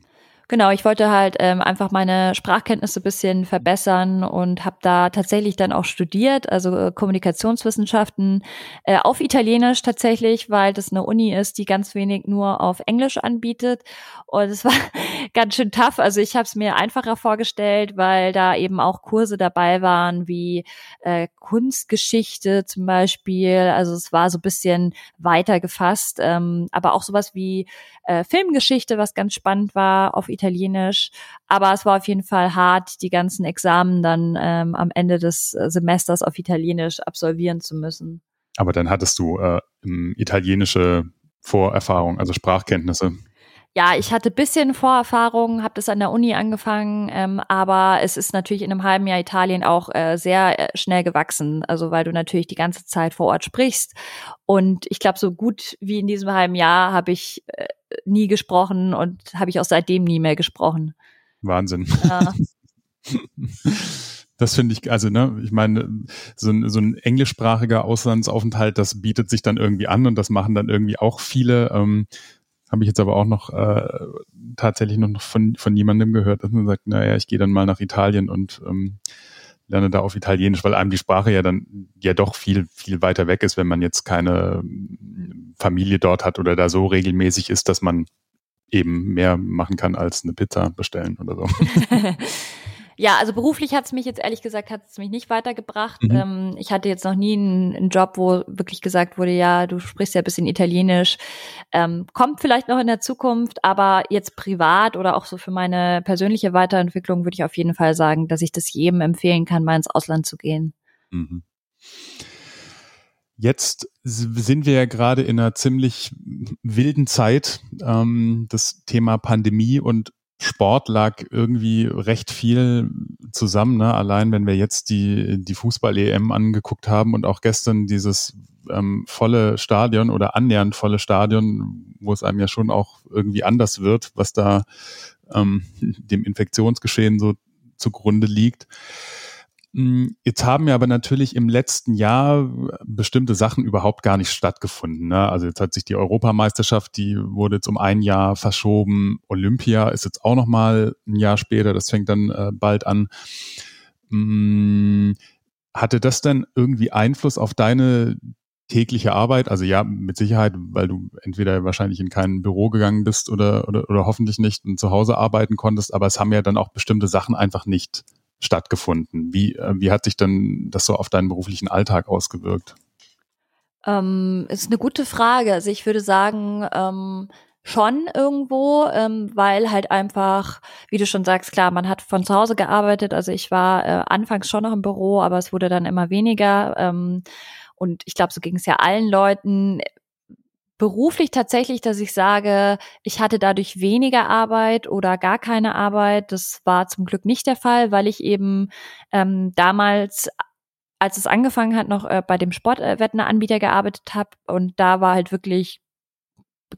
Genau, ich wollte halt ähm, einfach meine Sprachkenntnisse bisschen verbessern und habe da tatsächlich dann auch studiert, also äh, Kommunikationswissenschaften äh, auf Italienisch tatsächlich, weil das eine Uni ist, die ganz wenig nur auf Englisch anbietet. Und es *laughs* war ganz schön tough. Also ich habe es mir einfacher vorgestellt, weil da eben auch Kurse dabei waren wie äh, Kunstgeschichte zum Beispiel. Also es war so bisschen weiter gefasst, ähm, aber auch sowas wie äh, Filmgeschichte, was ganz spannend war auf Italienisch. Aber es war auf jeden Fall hart, die ganzen Examen dann ähm, am Ende des äh, Semesters auf Italienisch absolvieren zu müssen. Aber dann hattest du äh, italienische Vorerfahrung, also Sprachkenntnisse ja, ich hatte bisschen Vorerfahrung, habe das an der Uni angefangen, ähm, aber es ist natürlich in einem halben Jahr Italien auch äh, sehr äh, schnell gewachsen, also weil du natürlich die ganze Zeit vor Ort sprichst. Und ich glaube, so gut wie in diesem halben Jahr habe ich äh, nie gesprochen und habe ich auch seitdem nie mehr gesprochen. Wahnsinn. Ja. *laughs* Das finde ich, also ne, ich meine, so ein, so ein englischsprachiger Auslandsaufenthalt, das bietet sich dann irgendwie an und das machen dann irgendwie auch viele. Ähm, habe ich jetzt aber auch noch äh, tatsächlich noch von, von jemandem gehört, dass man sagt, naja, ich gehe dann mal nach Italien und ähm, lerne da auf Italienisch, weil einem die Sprache ja dann ja doch viel, viel weiter weg ist, wenn man jetzt keine ähm, Familie dort hat oder da so regelmäßig ist, dass man eben mehr machen kann als eine Pizza bestellen oder so. *laughs* Ja, also beruflich hat es mich jetzt ehrlich gesagt, hat es mich nicht weitergebracht. Mhm. Ähm, ich hatte jetzt noch nie einen, einen, Job, wo wirklich gesagt wurde, ja, du sprichst ja ein bisschen Italienisch. Ähm, kommt vielleicht noch in der Zukunft, aber jetzt privat oder auch so für meine persönliche Weiterentwicklung würde ich auf jeden Fall sagen, dass ich das jedem empfehlen kann, mal ins Ausland zu gehen. Mhm. Jetzt sind wir ja gerade in einer ziemlich wilden Zeit. Ähm, das Thema Pandemie und Sport lag irgendwie recht viel zusammen. Ne? Allein wenn wir jetzt die, die Fußball-EM angeguckt haben und auch gestern dieses ähm, volle Stadion oder annähernd volle Stadion, wo es einem ja schon auch irgendwie anders wird, was da ähm, *laughs* dem Infektionsgeschehen so zugrunde liegt. Hm, jetzt haben ja aber natürlich im letzten Jahr bestimmte Sachen überhaupt gar nicht stattgefunden. Ne? Also jetzt hat sich die Europameisterschaft, die wurde jetzt um ein Jahr verschoben. Olympia ist jetzt auch noch mal ein Jahr später. Das fängt dann äh, bald an. Hm, hatte das denn irgendwie Einfluss auf deine tägliche Arbeit? Also ja, mit Sicherheit, weil du entweder wahrscheinlich in kein Büro gegangen bist oder, oder, oder hoffentlich nicht und zu Hause arbeiten konntest, aber es haben ja dann auch bestimmte Sachen einfach nicht stattgefunden? Wie, äh, wie hat sich denn das so auf deinen beruflichen Alltag ausgewirkt? Ähm, ist eine gute Frage. Also ich würde sagen, ähm, schon irgendwo, ähm, weil halt einfach, wie du schon sagst, klar, man hat von zu Hause gearbeitet. Also ich war äh, anfangs schon noch im Büro, aber es wurde dann immer weniger. Ähm, und ich glaube, so ging es ja allen Leuten. Beruflich tatsächlich, dass ich sage, ich hatte dadurch weniger Arbeit oder gar keine Arbeit. Das war zum Glück nicht der Fall, weil ich eben ähm, damals als es angefangen hat, noch äh, bei dem Sportwettenanbieter gearbeitet habe und da war halt wirklich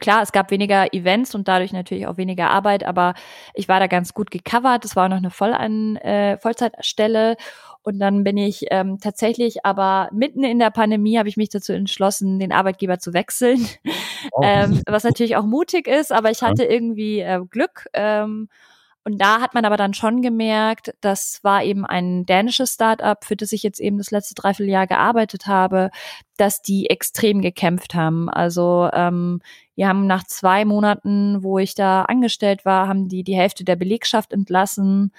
klar, es gab weniger Events und dadurch natürlich auch weniger Arbeit, aber ich war da ganz gut gecovert. Es war noch eine Vollan äh, Vollzeitstelle. Und dann bin ich ähm, tatsächlich aber mitten in der Pandemie habe ich mich dazu entschlossen, den Arbeitgeber zu wechseln. Oh. ähm, was natürlich auch mutig ist, aber ich hatte irgendwie äh, Glück. Ähm, und da hat man aber dann schon gemerkt, das war eben ein dänisches Startup, für das ich jetzt eben das letzte Dreivierteljahr gearbeitet habe, dass die extrem gekämpft haben. Also ähm, wir haben nach zwei Monaten, wo ich da angestellt war, haben die die Hälfte der Belegschaft entlassen,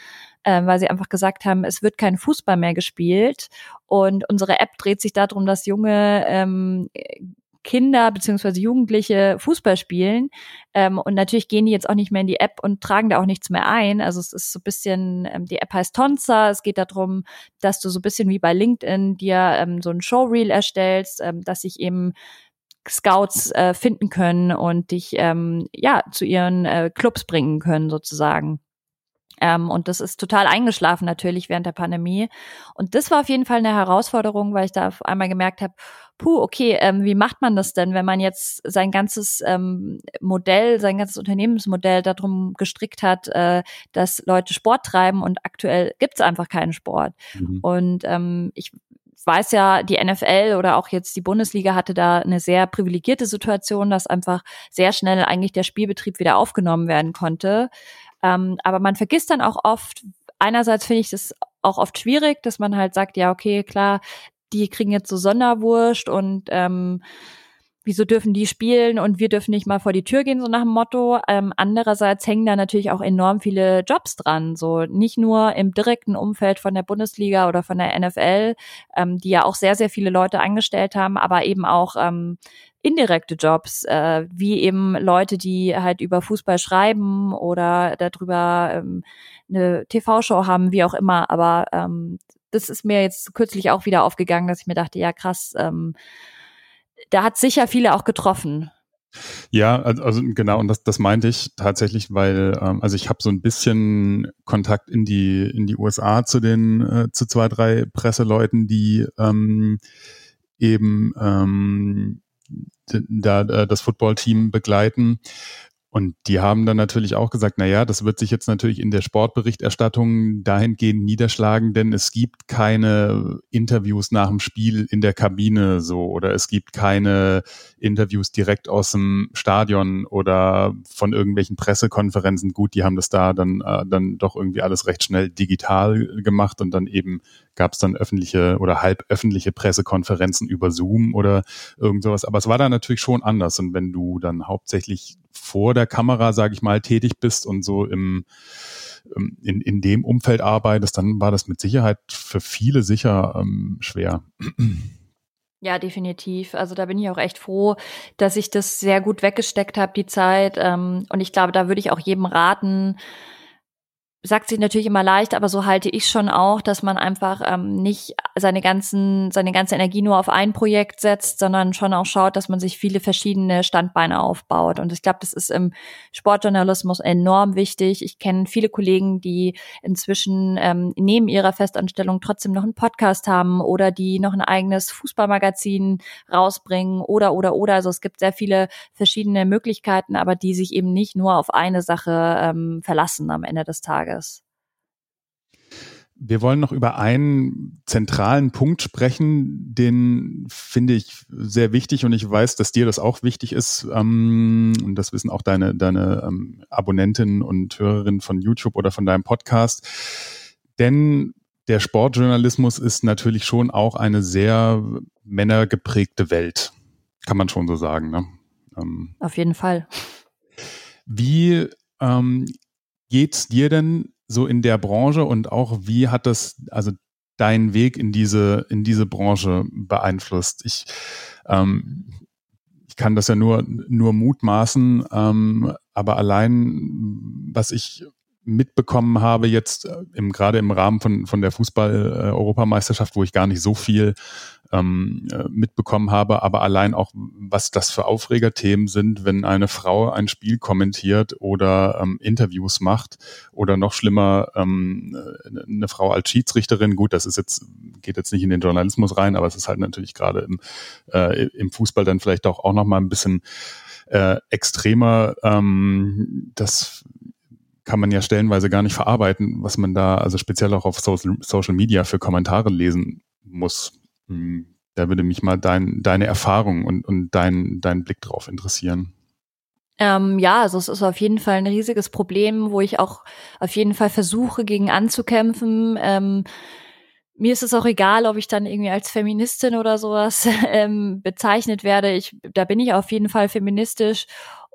äh, weil sie einfach gesagt haben, es wird kein Fußball mehr gespielt. Und unsere App dreht sich darum, dass junge ähm, Kinder beziehungsweise Jugendliche Fußball spielen. Ähm, und natürlich gehen die jetzt auch nicht mehr in die App und tragen da auch nichts mehr ein. Also es ist so ein bisschen, ähm, die App heißt Tonza. Es geht darum, dass du so ein bisschen wie bei LinkedIn dir ähm, so ein Showreel erstellst, ähm, dass sich eben Scouts äh, finden können und dich ähm, ja zu ihren äh, Clubs bringen können sozusagen. Ähm, und das ist total eingeschlafen natürlich während der Pandemie. Und das war auf jeden Fall eine Herausforderung, weil ich da auf einmal gemerkt habe, puh, okay, ähm, wie macht man das denn, wenn man jetzt sein ganzes ähm, Modell, sein ganzes Unternehmensmodell darum gestrickt hat, äh, dass Leute Sport treiben und aktuell gibt es einfach keinen Sport. Mhm. Und ähm, ich weiß ja, die NFL oder auch jetzt die Bundesliga hatte da eine sehr privilegierte Situation, dass einfach sehr schnell eigentlich der Spielbetrieb wieder aufgenommen werden konnte. Ähm, aber man vergisst dann auch oft, einerseits finde ich das auch oft schwierig, dass man halt sagt, ja, okay, klar, die kriegen jetzt so Sonderwurst und ähm, wieso dürfen die spielen und wir dürfen nicht mal vor die Tür gehen, so nach dem Motto. Ähm, andererseits hängen da natürlich auch enorm viele Jobs dran, so nicht nur im direkten Umfeld von der Bundesliga oder von der NFL, ähm, die ja auch sehr, sehr viele Leute angestellt haben, aber eben auch ähm, indirekte Jobs, äh, wie eben Leute, die halt über Fußball schreiben oder darüber ähm, eine TV-Show haben, wie auch immer. Aber ähm, das ist mir jetzt kürzlich auch wieder aufgegangen, dass ich mir dachte, ja krass, ähm, da hat sicher viele auch getroffen. Ja, also genau, und das, das meinte ich tatsächlich, weil, ähm, also ich habe so ein bisschen Kontakt in die, in die USA zu den, äh, zu zwei, drei Presseleuten, die ähm, eben ähm, da äh, das Footballteam begleiten. Und die haben dann natürlich auch gesagt, na ja, das wird sich jetzt natürlich in der Sportberichterstattung dahingehend niederschlagen, denn es gibt keine Interviews nach dem Spiel in der Kabine so oder es gibt keine Interviews direkt aus dem Stadion oder von irgendwelchen Pressekonferenzen. Gut, die haben das da dann äh, dann doch irgendwie alles recht schnell digital gemacht und dann eben gab es dann öffentliche oder halb öffentliche Pressekonferenzen über Zoom oder irgend sowas. Aber es war da natürlich schon anders. Und wenn du dann hauptsächlich vor der Kamera, sage ich mal, tätig bist und so im ähm, in, in dem Umfeld arbeitest, dann war das mit Sicherheit für viele sicher ähm, schwer. Ja, definitiv. Also da bin ich auch echt froh, dass ich das sehr gut weggesteckt habe, die Zeit. Ähm, und ich glaube, da würde ich auch jedem raten, sagt sich natürlich immer leicht, aber so halte ich schon auch, dass man einfach ähm, nicht seine ganzen, seine ganze Energie nur auf ein Projekt setzt, sondern schon auch schaut, dass man sich viele verschiedene Standbeine aufbaut. Und ich glaube, das ist im Sportjournalismus enorm wichtig. Ich kenne viele Kollegen, die inzwischen ähm, neben ihrer Festanstellung trotzdem noch einen Podcast haben oder die noch ein eigenes Fußballmagazin rausbringen oder oder oder. Also es gibt sehr viele verschiedene Möglichkeiten, aber die sich eben nicht nur auf eine Sache ähm, verlassen am Ende des Tages. Tages. Wir wollen noch über einen zentralen Punkt sprechen, den finde ich sehr wichtig und ich weiß, dass dir das auch wichtig ist. Ähm, und das wissen auch deine, deine ähm, Abonnentinnen und Hörerinnen von YouTube oder von deinem Podcast. Denn der Sportjournalismus ist natürlich schon auch eine sehr männergeprägte Welt. Kann man schon so sagen. Ne? Ähm, Auf jeden Fall. Wie ähm, geht's dir denn so in der Branche und auch wie hat das, also deinen Weg in diese, in diese Branche beeinflusst? Ich, ähm, kann das ja nur, nur mutmaßen, ähm, aber allein, was ich mitbekommen habe jetzt äh, im, gerade im Rahmen von, von der Fußball-Europameisterschaft, wo ich gar nicht so viel ähm, äh, mitbekommen habe, aber allein auch, was das für Aufregerthemen sind, wenn eine Frau ein Spiel kommentiert oder ähm, Interviews macht oder noch schlimmer ähm, eine Frau als Schiedsrichterin. Gut, das ist jetzt geht jetzt nicht in den Journalismus rein, aber es ist halt natürlich gerade im, äh, im Fußball dann vielleicht auch auch noch mal ein bisschen äh, extremer. Ähm, das kann man ja stellenweise gar nicht verarbeiten, was man da, also speziell auch auf Social, Social Media für Kommentare lesen muss. Hm, da würde mich mal dein, deine Erfahrung und, und dein, dein Blick drauf interessieren. Ähm, ja, also es ist auf jeden Fall ein riesiges Problem, wo ich auch auf jeden Fall versuche, gegen anzukämpfen. Ähm, mir ist es auch egal, ob ich dann irgendwie als Feministin oder sowas *laughs* ähm, bezeichnet werde. Ich, da bin ich auf jeden Fall feministisch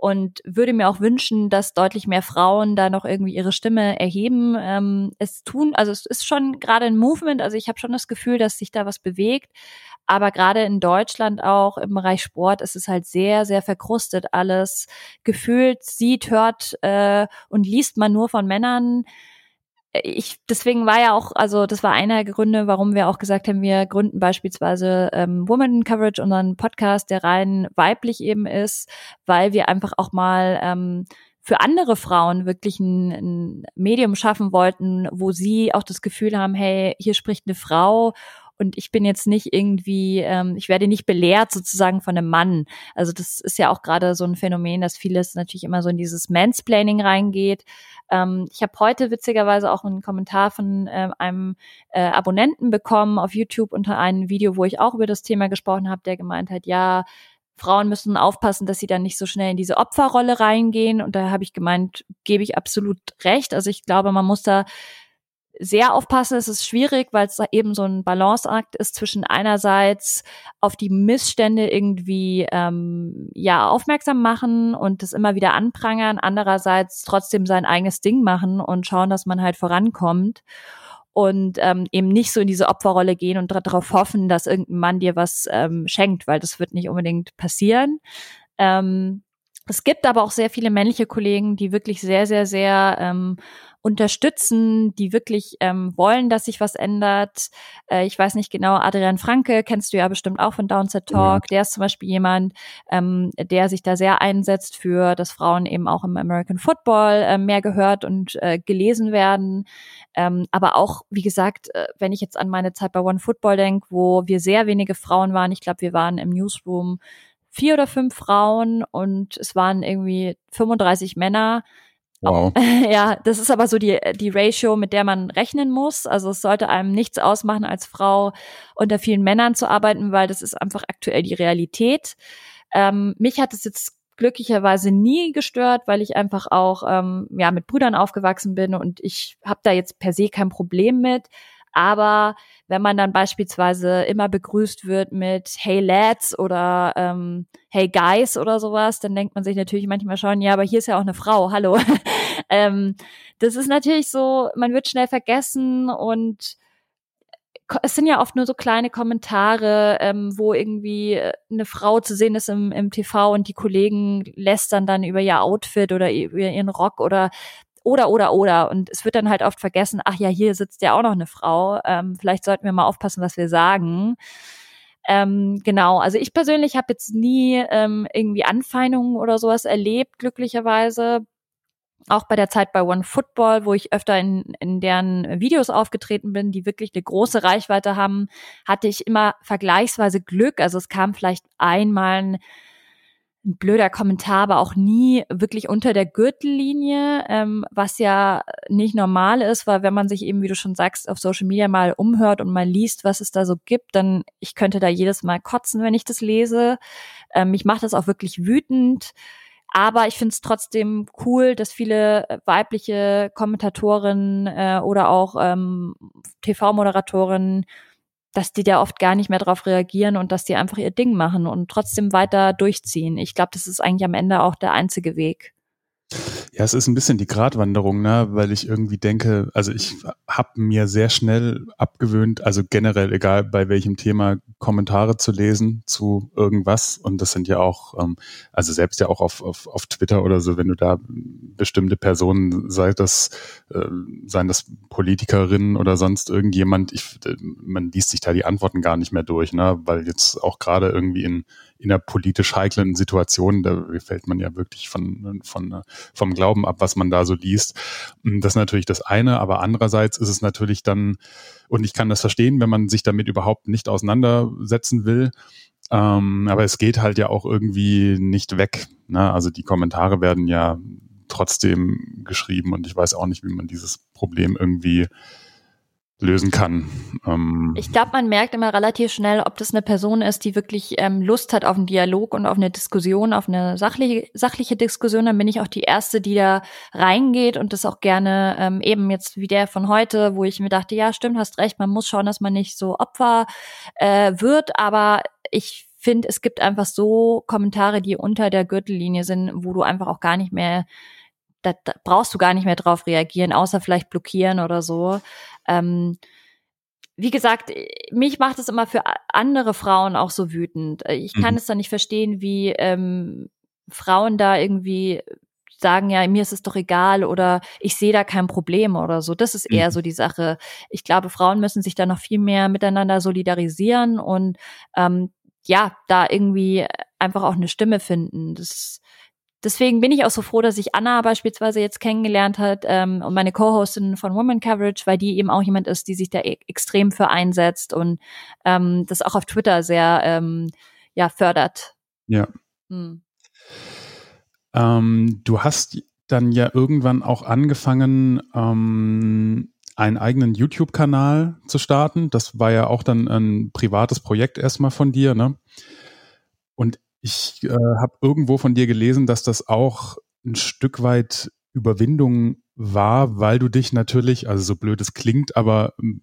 und würde mir auch wünschen, dass deutlich mehr Frauen da noch irgendwie ihre Stimme erheben. Ähm, es tun, also es ist schon gerade ein Movement, also ich habe schon das Gefühl, dass sich da was bewegt. Aber gerade in Deutschland auch im Bereich Sport ist es halt sehr, sehr verkrustet alles. Gefühlt sieht, hört äh, und liest man nur von Männern ich, deswegen war ja auch, also das war einer der Gründe, warum wir auch gesagt haben, wir gründen beispielsweise ähm, Woman Coverage, unseren Podcast, der rein weiblich eben ist, weil wir einfach auch mal ähm, für andere Frauen wirklich ein, ein Medium schaffen wollten, wo sie auch das Gefühl haben, hey, hier spricht eine Frau und ich bin jetzt nicht irgendwie, ähm, ich werde nicht belehrt sozusagen von einem Mann. Also das ist ja auch gerade so ein Phänomen, dass vieles natürlich immer so in dieses Mansplaining reingeht. Ähm, ich habe heute witzigerweise auch einen Kommentar von äh, einem äh, Abonnenten bekommen auf YouTube unter einem Video, wo ich auch über das Thema gesprochen habe, der gemeint hat, ja, Frauen müssen aufpassen, dass sie dann nicht so schnell in diese Opferrolle reingehen. Und da habe ich gemeint, gebe ich absolut recht. Also ich glaube, man muss da sehr aufpassen. Es ist schwierig, weil es eben so ein Balanceakt ist zwischen einerseits auf die Missstände irgendwie ähm, ja aufmerksam machen und das immer wieder anprangern, andererseits trotzdem sein eigenes Ding machen und schauen, dass man halt vorankommt und ähm, eben nicht so in diese Opferrolle gehen und darauf hoffen, dass irgendein Mann dir was ähm, schenkt, weil das wird nicht unbedingt passieren. Ähm, es gibt aber auch sehr viele männliche Kollegen, die wirklich sehr, sehr, sehr ähm, unterstützen, die wirklich ähm, wollen, dass sich was ändert. Äh, ich weiß nicht genau, Adrian Franke kennst du ja bestimmt auch von Downset Talk. Ja. Der ist zum Beispiel jemand, ähm, der sich da sehr einsetzt für, dass Frauen eben auch im American Football äh, mehr gehört und äh, gelesen werden. Ähm, aber auch, wie gesagt, äh, wenn ich jetzt an meine Zeit bei One Football denke, wo wir sehr wenige Frauen waren, ich glaube, wir waren im Newsroom vier oder fünf Frauen und es waren irgendwie 35 Männer Wow. *laughs* Ja, das ist aber so die, die Ratio, mit der man rechnen muss. Also es sollte einem nichts ausmachen, als Frau unter vielen Männern zu arbeiten, weil das ist einfach aktuell die Realität. Ähm, mich hat es jetzt glücklicherweise nie gestört, weil ich einfach auch ähm, ja mit Brüdern aufgewachsen bin und ich habe da jetzt per se kein Problem mit. Aber wenn man dann beispielsweise immer begrüßt wird mit Hey Lads oder ähm, Hey Guys oder sowas, dann denkt man sich natürlich manchmal schon, ja, aber hier ist ja auch eine Frau, *laughs* hallo. ähm, das ist natürlich so, man wird schnell vergessen und es sind ja oft nur so kleine Kommentare, ähm, wo irgendwie äh, eine Frau zu sehen ist im, im TV und die Kollegen lästern dann über ihr Outfit oder über ihren Rock oder oder, oder, oder. Und es wird dann halt oft vergessen, ach ja, hier sitzt ja auch noch eine Frau. Ähm, vielleicht sollten wir mal aufpassen, was wir sagen. Ähm, genau, also ich persönlich habe jetzt nie ähm, irgendwie Anfeindungen oder sowas erlebt, glücklicherweise. Auch bei der Zeit bei One Football, wo ich öfter in, in deren Videos aufgetreten bin, die wirklich eine große Reichweite haben, hatte ich immer vergleichsweise Glück. Also es kam vielleicht einmal ein ein blöder Kommentar, aber auch nie wirklich unter der Gürtellinie, ähm, was ja nicht normal ist, weil wenn man sich eben, wie du schon sagst, auf Social Media mal umhört und mal liest, was es da so gibt, dann ich könnte da jedes Mal kotzen, wenn ich das lese. Ähm, mich macht das auch wirklich wütend. Aber ich finde es trotzdem cool, dass viele weibliche Kommentatorinnen äh, oder auch ähm, TV-Moderatorinnen dass die da oft gar nicht mehr drauf reagieren und dass die einfach ihr Ding machen und trotzdem weiter durchziehen. Ich glaube, das ist eigentlich am Ende auch der einzige Weg. Ja, es ist ein bisschen die Gratwanderung, ne? weil ich irgendwie denke, also ich habe mir sehr schnell abgewöhnt, also generell, egal bei welchem Thema, Kommentare zu lesen zu irgendwas. Und das sind ja auch, ähm, also selbst ja auch auf, auf, auf Twitter oder so, wenn du da bestimmte Personen, sei das, äh, seien das Politikerinnen oder sonst irgendjemand, ich, man liest sich da die Antworten gar nicht mehr durch, ne? weil jetzt auch gerade irgendwie in in einer politisch heiklen Situation, da fällt man ja wirklich von, von, vom Glauben ab, was man da so liest. Das ist natürlich das eine, aber andererseits ist es natürlich dann, und ich kann das verstehen, wenn man sich damit überhaupt nicht auseinandersetzen will, ähm, aber es geht halt ja auch irgendwie nicht weg. Ne? Also die Kommentare werden ja trotzdem geschrieben und ich weiß auch nicht, wie man dieses Problem irgendwie lösen kann. Ähm ich glaube, man merkt immer relativ schnell, ob das eine Person ist, die wirklich ähm, Lust hat auf einen Dialog und auf eine Diskussion, auf eine sachliche, sachliche Diskussion. Dann bin ich auch die Erste, die da reingeht und das auch gerne ähm, eben jetzt wie der von heute, wo ich mir dachte, ja, stimmt, hast recht, man muss schauen, dass man nicht so Opfer äh, wird, aber ich finde, es gibt einfach so Kommentare, die unter der Gürtellinie sind, wo du einfach auch gar nicht mehr da, da brauchst du gar nicht mehr drauf reagieren, außer vielleicht blockieren oder so. Ähm, wie gesagt, mich macht es immer für andere Frauen auch so wütend. Ich kann mhm. es dann nicht verstehen, wie ähm, Frauen da irgendwie sagen, ja, mir ist es doch egal oder ich sehe da kein Problem oder so. Das ist eher mhm. so die Sache. Ich glaube, Frauen müssen sich da noch viel mehr miteinander solidarisieren und ähm, ja, da irgendwie einfach auch eine Stimme finden. Das deswegen bin ich auch so froh, dass ich Anna beispielsweise jetzt kennengelernt hat ähm, und meine Co-Hostin von Woman Coverage, weil die eben auch jemand ist, die sich da e extrem für einsetzt und ähm, das auch auf Twitter sehr ähm, ja fördert. Ja. Hm. Ähm, du hast dann ja irgendwann auch angefangen, ähm, einen eigenen YouTube-Kanal zu starten. Das war ja auch dann ein privates Projekt erstmal von dir, ne? Und ich äh, habe irgendwo von dir gelesen, dass das auch ein Stück weit Überwindung war, weil du dich natürlich, also so blöd es klingt, aber ähm,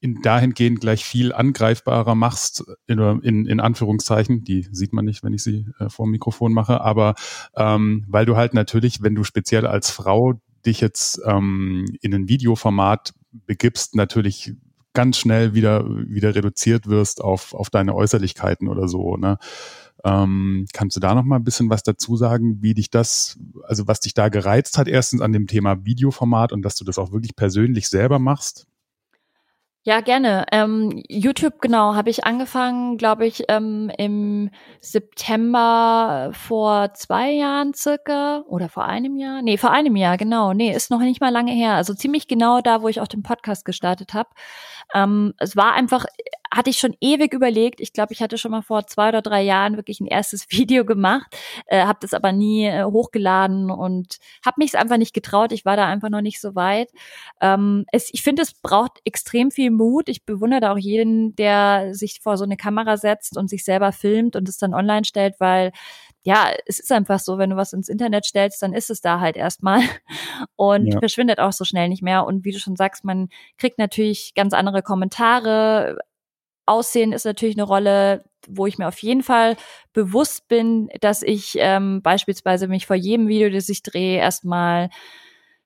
in dahingehend gleich viel angreifbarer machst, in, in, in Anführungszeichen, die sieht man nicht, wenn ich sie äh, vor dem Mikrofon mache, aber ähm, weil du halt natürlich, wenn du speziell als Frau dich jetzt ähm, in ein Videoformat begibst, natürlich ganz schnell wieder, wieder reduziert wirst auf, auf deine Äußerlichkeiten oder so. Ne? Ähm, kannst du da noch mal ein bisschen was dazu sagen, wie dich das, also was dich da gereizt hat, erstens an dem Thema Videoformat und dass du das auch wirklich persönlich selber machst? Ja, gerne. Ähm, YouTube, genau, habe ich angefangen, glaube ich, ähm, im September vor zwei Jahren circa oder vor einem Jahr. Nee, vor einem Jahr, genau. Nee, ist noch nicht mal lange her. Also ziemlich genau da, wo ich auch den Podcast gestartet habe. Ähm, es war einfach, hatte ich schon ewig überlegt. Ich glaube, ich hatte schon mal vor zwei oder drei Jahren wirklich ein erstes *laughs* Video gemacht, äh, habe das aber nie äh, hochgeladen und habe mich es einfach nicht getraut. Ich war da einfach noch nicht so weit. Ähm, es, ich finde, es braucht extrem viel Mut. Ich bewundere da auch jeden, der sich vor so eine Kamera setzt und sich selber filmt und es dann online stellt, weil ja, es ist einfach so, wenn du was ins Internet stellst, dann ist es da halt erstmal *laughs* und ja. verschwindet auch so schnell nicht mehr. Und wie du schon sagst, man kriegt natürlich ganz andere Kommentare. Aussehen ist natürlich eine Rolle, wo ich mir auf jeden Fall bewusst bin, dass ich ähm, beispielsweise mich vor jedem Video, das ich drehe, erstmal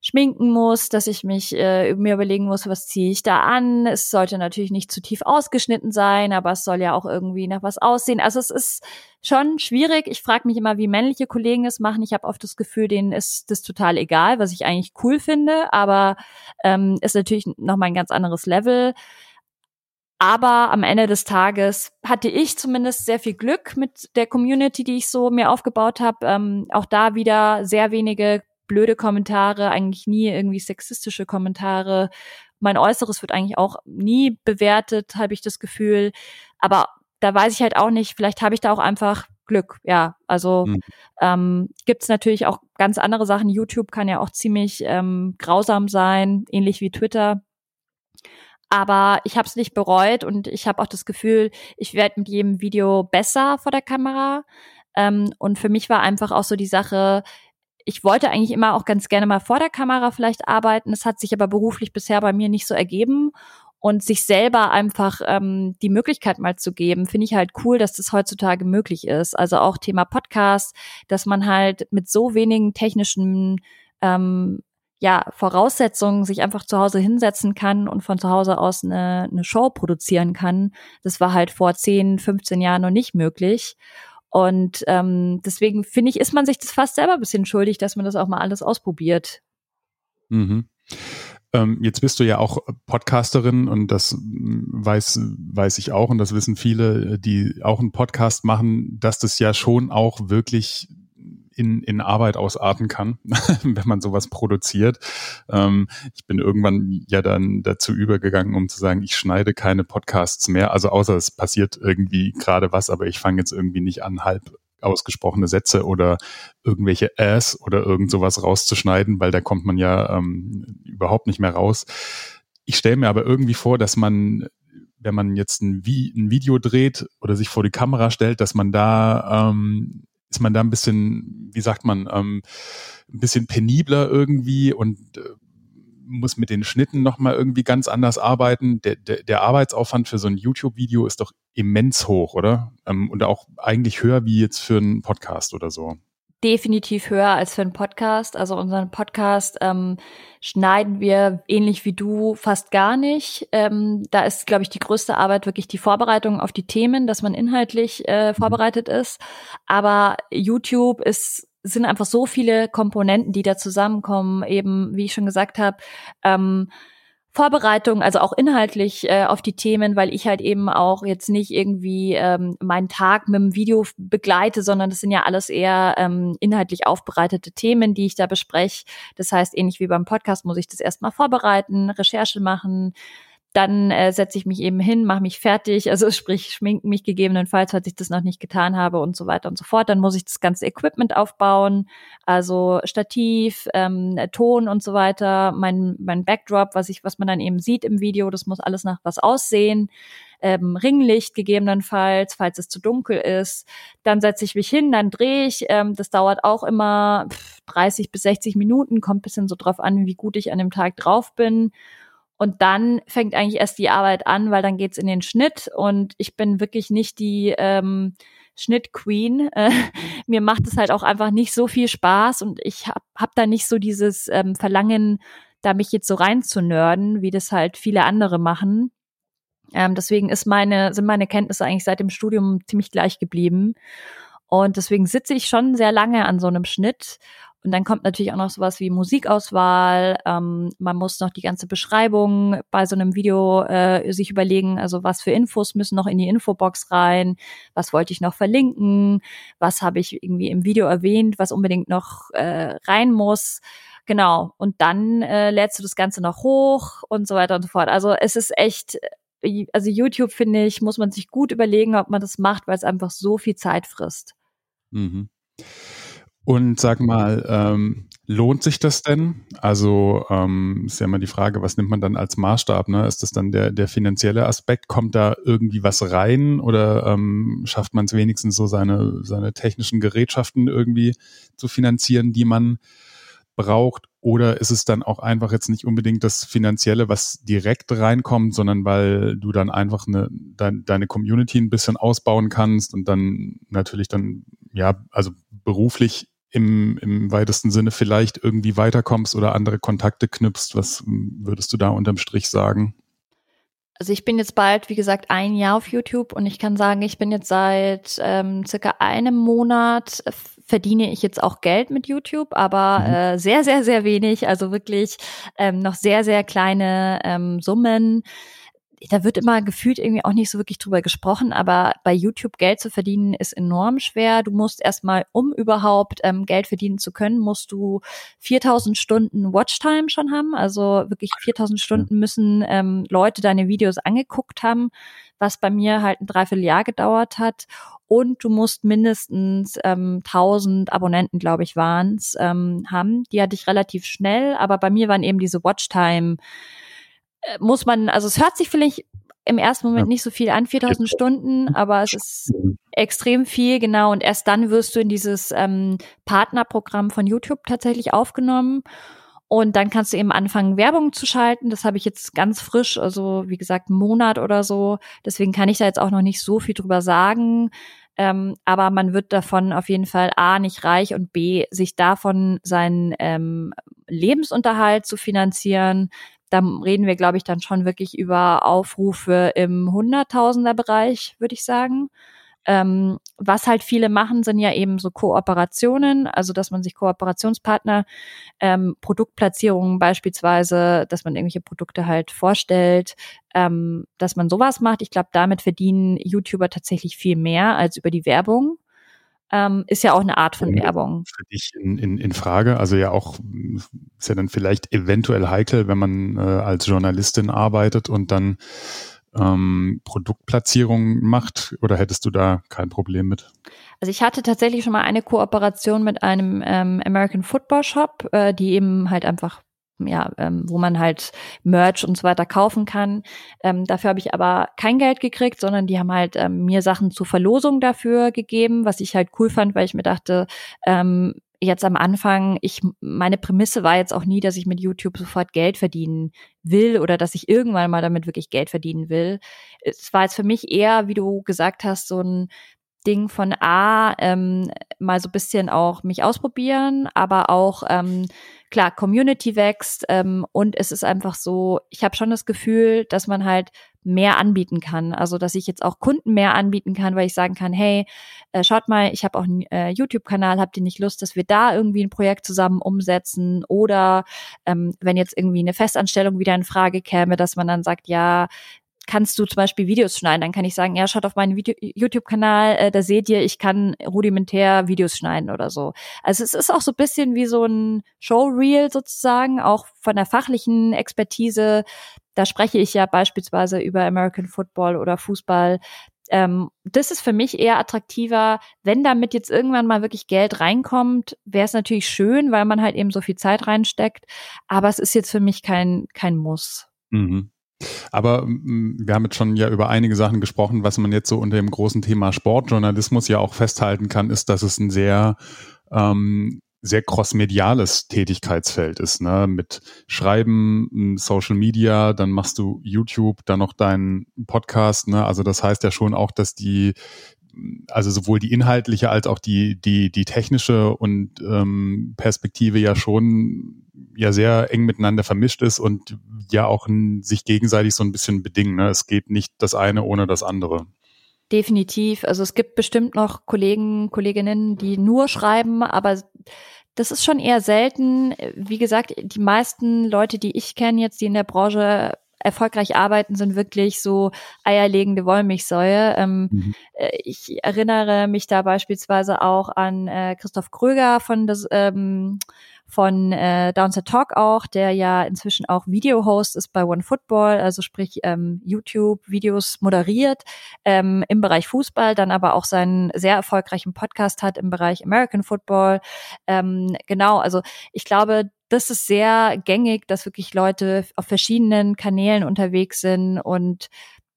schminken muss, dass ich mich äh, mir überlegen muss, was ziehe ich da an. Es sollte natürlich nicht zu tief ausgeschnitten sein, aber es soll ja auch irgendwie nach was aussehen. Also es ist schon schwierig. Ich frage mich immer, wie männliche Kollegen das machen. Ich habe oft das Gefühl, denen ist das total egal, was ich eigentlich cool finde, aber ähm, ist natürlich nochmal ein ganz anderes Level. Aber am Ende des Tages hatte ich zumindest sehr viel Glück mit der Community, die ich so mir aufgebaut habe. Ähm, auch da wieder sehr wenige blöde Kommentare, eigentlich nie irgendwie sexistische Kommentare. Mein Äußeres wird eigentlich auch nie bewertet, habe ich das Gefühl. Aber da weiß ich halt auch nicht, vielleicht habe ich da auch einfach Glück, ja. Also mhm. ähm, gibt es natürlich auch ganz andere Sachen. YouTube kann ja auch ziemlich ähm, grausam sein, ähnlich wie Twitter. Aber ich habe es nicht bereut und ich habe auch das Gefühl, ich werde mit jedem Video besser vor der Kamera. Ähm, und für mich war einfach auch so die Sache, ich wollte eigentlich immer auch ganz gerne mal vor der Kamera vielleicht arbeiten. Das hat sich aber beruflich bisher bei mir nicht so ergeben. Und sich selber einfach ähm, die Möglichkeit mal zu geben, finde ich halt cool, dass das heutzutage möglich ist. Also auch Thema Podcast, dass man halt mit so wenigen technischen ähm, ja, Voraussetzungen sich einfach zu Hause hinsetzen kann und von zu Hause aus eine, eine Show produzieren kann. Das war halt vor 10, 15 Jahren noch nicht möglich. Und ähm, deswegen finde ich, ist man sich das fast selber ein bisschen schuldig, dass man das auch mal alles ausprobiert. Mhm. Ähm, jetzt bist du ja auch Podcasterin und das weiß, weiß ich auch und das wissen viele, die auch einen Podcast machen, dass das ja schon auch wirklich in, in Arbeit ausarten kann, *laughs* wenn man sowas produziert. Ähm, ich bin irgendwann ja dann dazu übergegangen, um zu sagen, ich schneide keine Podcasts mehr. Also außer es passiert irgendwie gerade was, aber ich fange jetzt irgendwie nicht an, halb ausgesprochene Sätze oder irgendwelche Äs oder irgend sowas rauszuschneiden, weil da kommt man ja ähm, überhaupt nicht mehr raus. Ich stelle mir aber irgendwie vor, dass man wenn man jetzt ein, Vi ein Video dreht oder sich vor die Kamera stellt, dass man da ähm, ist man da ein bisschen, wie sagt man, ähm, ein bisschen penibler irgendwie und äh, muss mit den Schnitten nochmal irgendwie ganz anders arbeiten. Der, der, der Arbeitsaufwand für so ein YouTube-Video ist doch immens hoch, oder? Ähm, und auch eigentlich höher wie jetzt für einen Podcast oder so definitiv höher als für einen Podcast. Also unseren Podcast ähm, schneiden wir ähnlich wie du fast gar nicht. Ähm, da ist, glaube ich, die größte Arbeit wirklich die Vorbereitung auf die Themen, dass man inhaltlich äh, vorbereitet ist. Aber YouTube ist sind einfach so viele Komponenten, die da zusammenkommen. Eben, wie ich schon gesagt habe. Ähm, Vorbereitung, also auch inhaltlich äh, auf die Themen, weil ich halt eben auch jetzt nicht irgendwie ähm, meinen Tag mit dem Video begleite, sondern das sind ja alles eher ähm, inhaltlich aufbereitete Themen, die ich da bespreche. Das heißt, ähnlich wie beim Podcast muss ich das erstmal vorbereiten, Recherche machen, dann äh, setze ich mich eben hin, mache mich fertig, also *laughs* sprich schminke mich gegebenenfalls, falls ich das noch nicht getan habe und so weiter und so fort. Dann muss ich das ganze Equipment aufbauen, also Stativ, ähm, Ton und so weiter, mein mein Backdrop, was ich was man dann eben sieht im Video, das muss alles nach was aussehen. Ähm, Ringlicht gegebenenfalls, falls es zu dunkel ist. Dann setze ich mich hin, dann drehe ich. Ähm, das dauert auch immer 30 bis 60 Minuten, kommt bisschen so drauf an, wie gut ich an dem Tag drauf bin. Und dann fängt eigentlich erst die Arbeit an, weil dann geht's in den Schnitt und ich bin wirklich nicht die ähm, Schnittqueen. Äh, *laughs* mir macht es halt auch einfach nicht so viel Spaß und ich hab, hab da nicht so dieses ähm, Verlangen, da mich jetzt so rein zu nörden, wie das halt viele andere machen. Ähm, deswegen ist meine, sind meine Kenntnisse eigentlich seit dem Studium ziemlich gleich geblieben. Und deswegen sitze ich schon sehr lange an so einem Schnitt und dann kommt natürlich auch noch sowas wie Musikauswahl. Ähm, man muss noch die ganze Beschreibung bei so einem Video äh, sich überlegen, also was für Infos müssen noch in die Infobox rein, was wollte ich noch verlinken, was habe ich irgendwie im Video erwähnt, was unbedingt noch äh, rein muss. Genau. Und dann äh, lädst du das Ganze noch hoch und so weiter und so fort. Also es ist echt, äh, also YouTube finde ich, muss man sich gut überlegen, ob man das macht, weil es einfach so viel Zeit frisst. Mhm. Und sag mal, ähm, lohnt sich das denn? Also ähm, ist ja immer die Frage, was nimmt man dann als Maßstab? Ne? Ist das dann der, der finanzielle Aspekt? Kommt da irgendwie was rein oder ähm, schafft man es wenigstens so seine, seine technischen Gerätschaften irgendwie zu finanzieren, die man braucht? Oder ist es dann auch einfach jetzt nicht unbedingt das Finanzielle, was direkt reinkommt, sondern weil du dann einfach eine, dein, deine Community ein bisschen ausbauen kannst und dann natürlich dann, ja, also beruflich im, im weitesten Sinne vielleicht irgendwie weiterkommst oder andere Kontakte knüpfst. Was würdest du da unterm Strich sagen? Also ich bin jetzt bald, wie gesagt, ein Jahr auf YouTube und ich kann sagen, ich bin jetzt seit ähm, circa einem Monat äh, verdiene ich jetzt auch Geld mit YouTube, aber mhm. äh, sehr, sehr, sehr wenig. Also wirklich ähm, noch sehr, sehr kleine ähm, Summen da wird immer gefühlt irgendwie auch nicht so wirklich drüber gesprochen, aber bei YouTube Geld zu verdienen ist enorm schwer. Du musst erstmal, um überhaupt ähm, Geld verdienen zu können, musst du 4000 Stunden Watchtime schon haben. Also wirklich 4000 Stunden müssen ähm, Leute deine Videos angeguckt haben, was bei mir halt ein Dreivierteljahr gedauert hat. Und du musst mindestens ähm, 1000 Abonnenten, glaube ich, waren's, ähm, haben. Die hatte ich relativ schnell, aber bei mir waren eben diese Watchtime muss man, also es hört sich vielleicht im ersten Moment nicht so viel an, 4000 Stunden, *laughs* aber es ist extrem viel, genau. Und erst dann wirst du in dieses ähm, Partnerprogramm von YouTube tatsächlich aufgenommen. Und dann kannst du eben anfangen, Werbung zu schalten. Das habe ich jetzt ganz frisch, also wie gesagt, einen Monat oder so. Deswegen kann ich da jetzt auch noch nicht so viel drüber sagen. Ähm, aber man wird davon auf jeden Fall A nicht reich und B sich davon seinen ähm, Lebensunterhalt zu finanzieren. Da reden wir, glaube ich, dann schon wirklich über Aufrufe im Hunderttausender-Bereich, würde ich sagen. Ähm, was halt viele machen, sind ja eben so Kooperationen, also dass man sich Kooperationspartner, ähm, Produktplatzierungen beispielsweise, dass man irgendwelche Produkte halt vorstellt, ähm, dass man sowas macht. Ich glaube, damit verdienen YouTuber tatsächlich viel mehr als über die Werbung. Ähm, ist ja auch eine Art von Werbung. Für dich in, in, in Frage, also ja auch, ist ja dann vielleicht eventuell heikel, wenn man äh, als Journalistin arbeitet und dann ähm, Produktplatzierung macht oder hättest du da kein Problem mit? Also ich hatte tatsächlich schon mal eine Kooperation mit einem ähm, American Football Shop, äh, die eben halt einfach ja, ähm, wo man halt Merch und so weiter kaufen kann. Ähm, dafür habe ich aber kein Geld gekriegt, sondern die haben halt ähm, mir Sachen zur Verlosung dafür gegeben, was ich halt cool fand, weil ich mir dachte, ähm, jetzt am Anfang, ich, meine Prämisse war jetzt auch nie, dass ich mit YouTube sofort Geld verdienen will oder dass ich irgendwann mal damit wirklich Geld verdienen will. Es war jetzt für mich eher, wie du gesagt hast, so ein Ding von A, ähm, mal so bisschen auch mich ausprobieren, aber auch ähm, klar, Community wächst ähm, und es ist einfach so, ich habe schon das Gefühl, dass man halt mehr anbieten kann. Also dass ich jetzt auch Kunden mehr anbieten kann, weil ich sagen kann, hey, äh, schaut mal, ich habe auch einen äh, YouTube-Kanal, habt ihr nicht Lust, dass wir da irgendwie ein Projekt zusammen umsetzen? Oder ähm, wenn jetzt irgendwie eine Festanstellung wieder in Frage käme, dass man dann sagt, ja, kannst du zum Beispiel Videos schneiden, dann kann ich sagen, ja, schaut auf meinen YouTube-Kanal, äh, da seht ihr, ich kann rudimentär Videos schneiden oder so. Also es ist auch so ein bisschen wie so ein Showreel sozusagen, auch von der fachlichen Expertise. Da spreche ich ja beispielsweise über American Football oder Fußball. Ähm, das ist für mich eher attraktiver. Wenn damit jetzt irgendwann mal wirklich Geld reinkommt, wäre es natürlich schön, weil man halt eben so viel Zeit reinsteckt. Aber es ist jetzt für mich kein, kein Muss. Mhm. Aber wir haben jetzt schon ja über einige Sachen gesprochen. Was man jetzt so unter dem großen Thema Sportjournalismus ja auch festhalten kann, ist, dass es ein sehr ähm, sehr crossmediales Tätigkeitsfeld ist, ne? Mit Schreiben, Social Media, dann machst du YouTube, dann noch deinen Podcast, ne? Also das heißt ja schon auch, dass die, also sowohl die inhaltliche als auch die, die, die technische und ähm, Perspektive ja schon ja sehr eng miteinander vermischt ist und ja auch ein, sich gegenseitig so ein bisschen bedingen. Ne? Es geht nicht das eine ohne das andere. Definitiv. Also es gibt bestimmt noch Kollegen, Kolleginnen, die nur schreiben, aber das ist schon eher selten. Wie gesagt, die meisten Leute, die ich kenne jetzt, die in der Branche erfolgreich arbeiten, sind wirklich so eierlegende Wollmilchsäue. Ähm, mhm. Äh, ich erinnere mich da beispielsweise auch an äh, Christoph Kröger von das ähm, von äh, Downset Talk auch, der ja inzwischen auch Video-Host ist bei OneFootball, also sprich ähm, YouTube-Videos moderiert ähm, im Bereich Fußball, dann aber auch seinen sehr erfolgreichen Podcast hat im Bereich American Football. Ähm, genau, also ich glaube, das ist sehr gängig, dass wirklich Leute auf verschiedenen Kanälen unterwegs sind und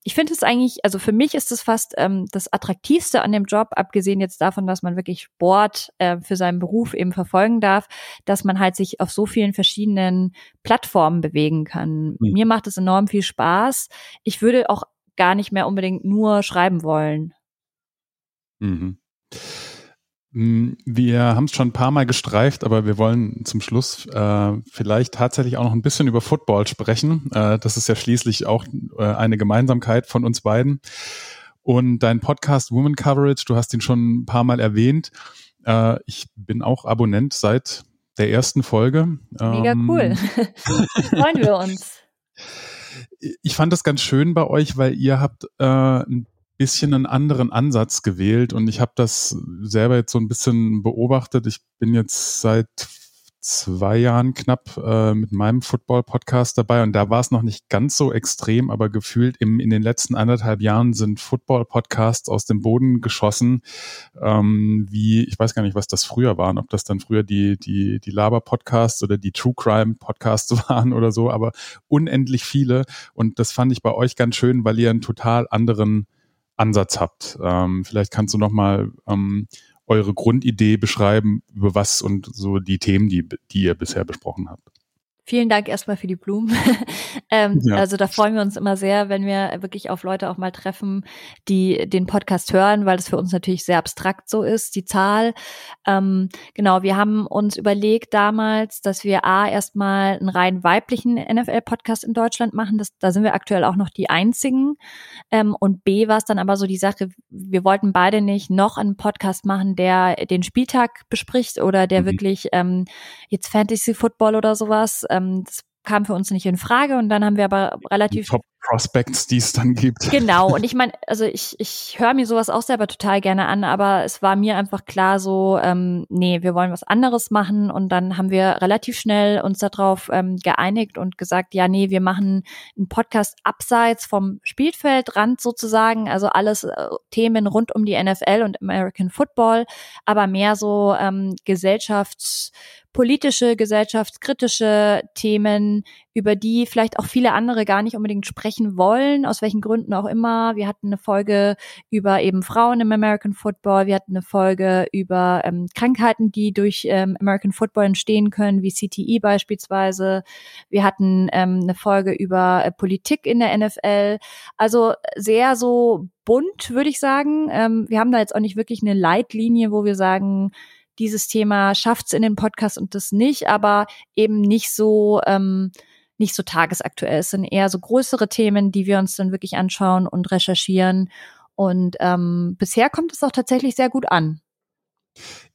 ich finde es eigentlich, also für mich ist es fast ähm, das Attraktivste an dem Job, abgesehen jetzt davon, dass man wirklich Sport äh, für seinen Beruf eben verfolgen darf, dass man halt sich auf so vielen verschiedenen Plattformen bewegen kann. Mhm. Mir macht es enorm viel Spaß. Ich würde auch gar nicht mehr unbedingt nur schreiben wollen. Mhm. Mm, wir haben es schon ein paar Mal gestreift, aber wir wollen zum Schluss äh, vielleicht tatsächlich auch noch ein bisschen über Football sprechen. Äh, das ist ja schließlich auch äh, eine Gemeinsamkeit von uns beiden. Und dein Podcast Woman Coverage, du hast ihn schon ein paar Mal erwähnt. Äh, ich bin auch Abonnent seit der ersten Folge. Mega ähm, cool. *laughs* Freuen wir uns. Ich fand das ganz schön bei euch, weil ihr habt äh, ein bisschen einen anderen Ansatz gewählt und ich habe das selber jetzt so ein bisschen beobachtet. Ich bin jetzt seit zwei Jahren knapp äh, mit meinem Football-Podcast dabei und da war es noch nicht ganz so extrem, aber gefühlt im, in den letzten anderthalb Jahren sind Football-Podcasts aus dem Boden geschossen, ähm, wie, ich weiß gar nicht, was das früher waren, ob das dann früher die, die, die Laber-Podcasts oder die True Crime-Podcasts *laughs* waren oder so, aber unendlich viele und das fand ich bei euch ganz schön, weil ihr einen total anderen Ansatz habt. Ähm, vielleicht kannst du noch mal ähm, eure Grundidee beschreiben, über was und so die Themen, die, die ihr bisher besprochen habt. Vielen Dank erstmal für die Blumen. *laughs* ähm, ja. Also da freuen wir uns immer sehr, wenn wir wirklich auf Leute auch mal treffen, die den Podcast hören, weil das für uns natürlich sehr abstrakt so ist, die Zahl. Ähm, genau, wir haben uns überlegt damals, dass wir A erstmal einen rein weiblichen NFL-Podcast in Deutschland machen. Das, da sind wir aktuell auch noch die einzigen. Ähm, und B war es dann aber so die Sache, wir wollten beide nicht noch einen Podcast machen, der den Spieltag bespricht oder der mhm. wirklich ähm, jetzt Fantasy Football oder sowas ähm, das kam für uns nicht in Frage und dann haben wir aber relativ Top Prospects, die es dann gibt. Genau und *laughs* ich meine, also ich ich höre mir sowas auch selber total gerne an, aber es war mir einfach klar so, ähm, nee, wir wollen was anderes machen und dann haben wir relativ schnell uns darauf ähm, geeinigt und gesagt, ja, nee, wir machen einen Podcast abseits vom Spielfeldrand sozusagen, also alles äh, Themen rund um die NFL und American Football, aber mehr so ähm, Gesellschafts politische, gesellschaftskritische Themen, über die vielleicht auch viele andere gar nicht unbedingt sprechen wollen, aus welchen Gründen auch immer. Wir hatten eine Folge über eben Frauen im American Football, wir hatten eine Folge über ähm, Krankheiten, die durch ähm, American Football entstehen können, wie CTE beispielsweise. Wir hatten ähm, eine Folge über äh, Politik in der NFL. Also sehr so bunt, würde ich sagen. Ähm, wir haben da jetzt auch nicht wirklich eine Leitlinie, wo wir sagen, dieses Thema schafft's in den Podcast und das nicht, aber eben nicht so ähm, nicht so tagesaktuell. Es sind eher so größere Themen, die wir uns dann wirklich anschauen und recherchieren. Und ähm, bisher kommt es auch tatsächlich sehr gut an.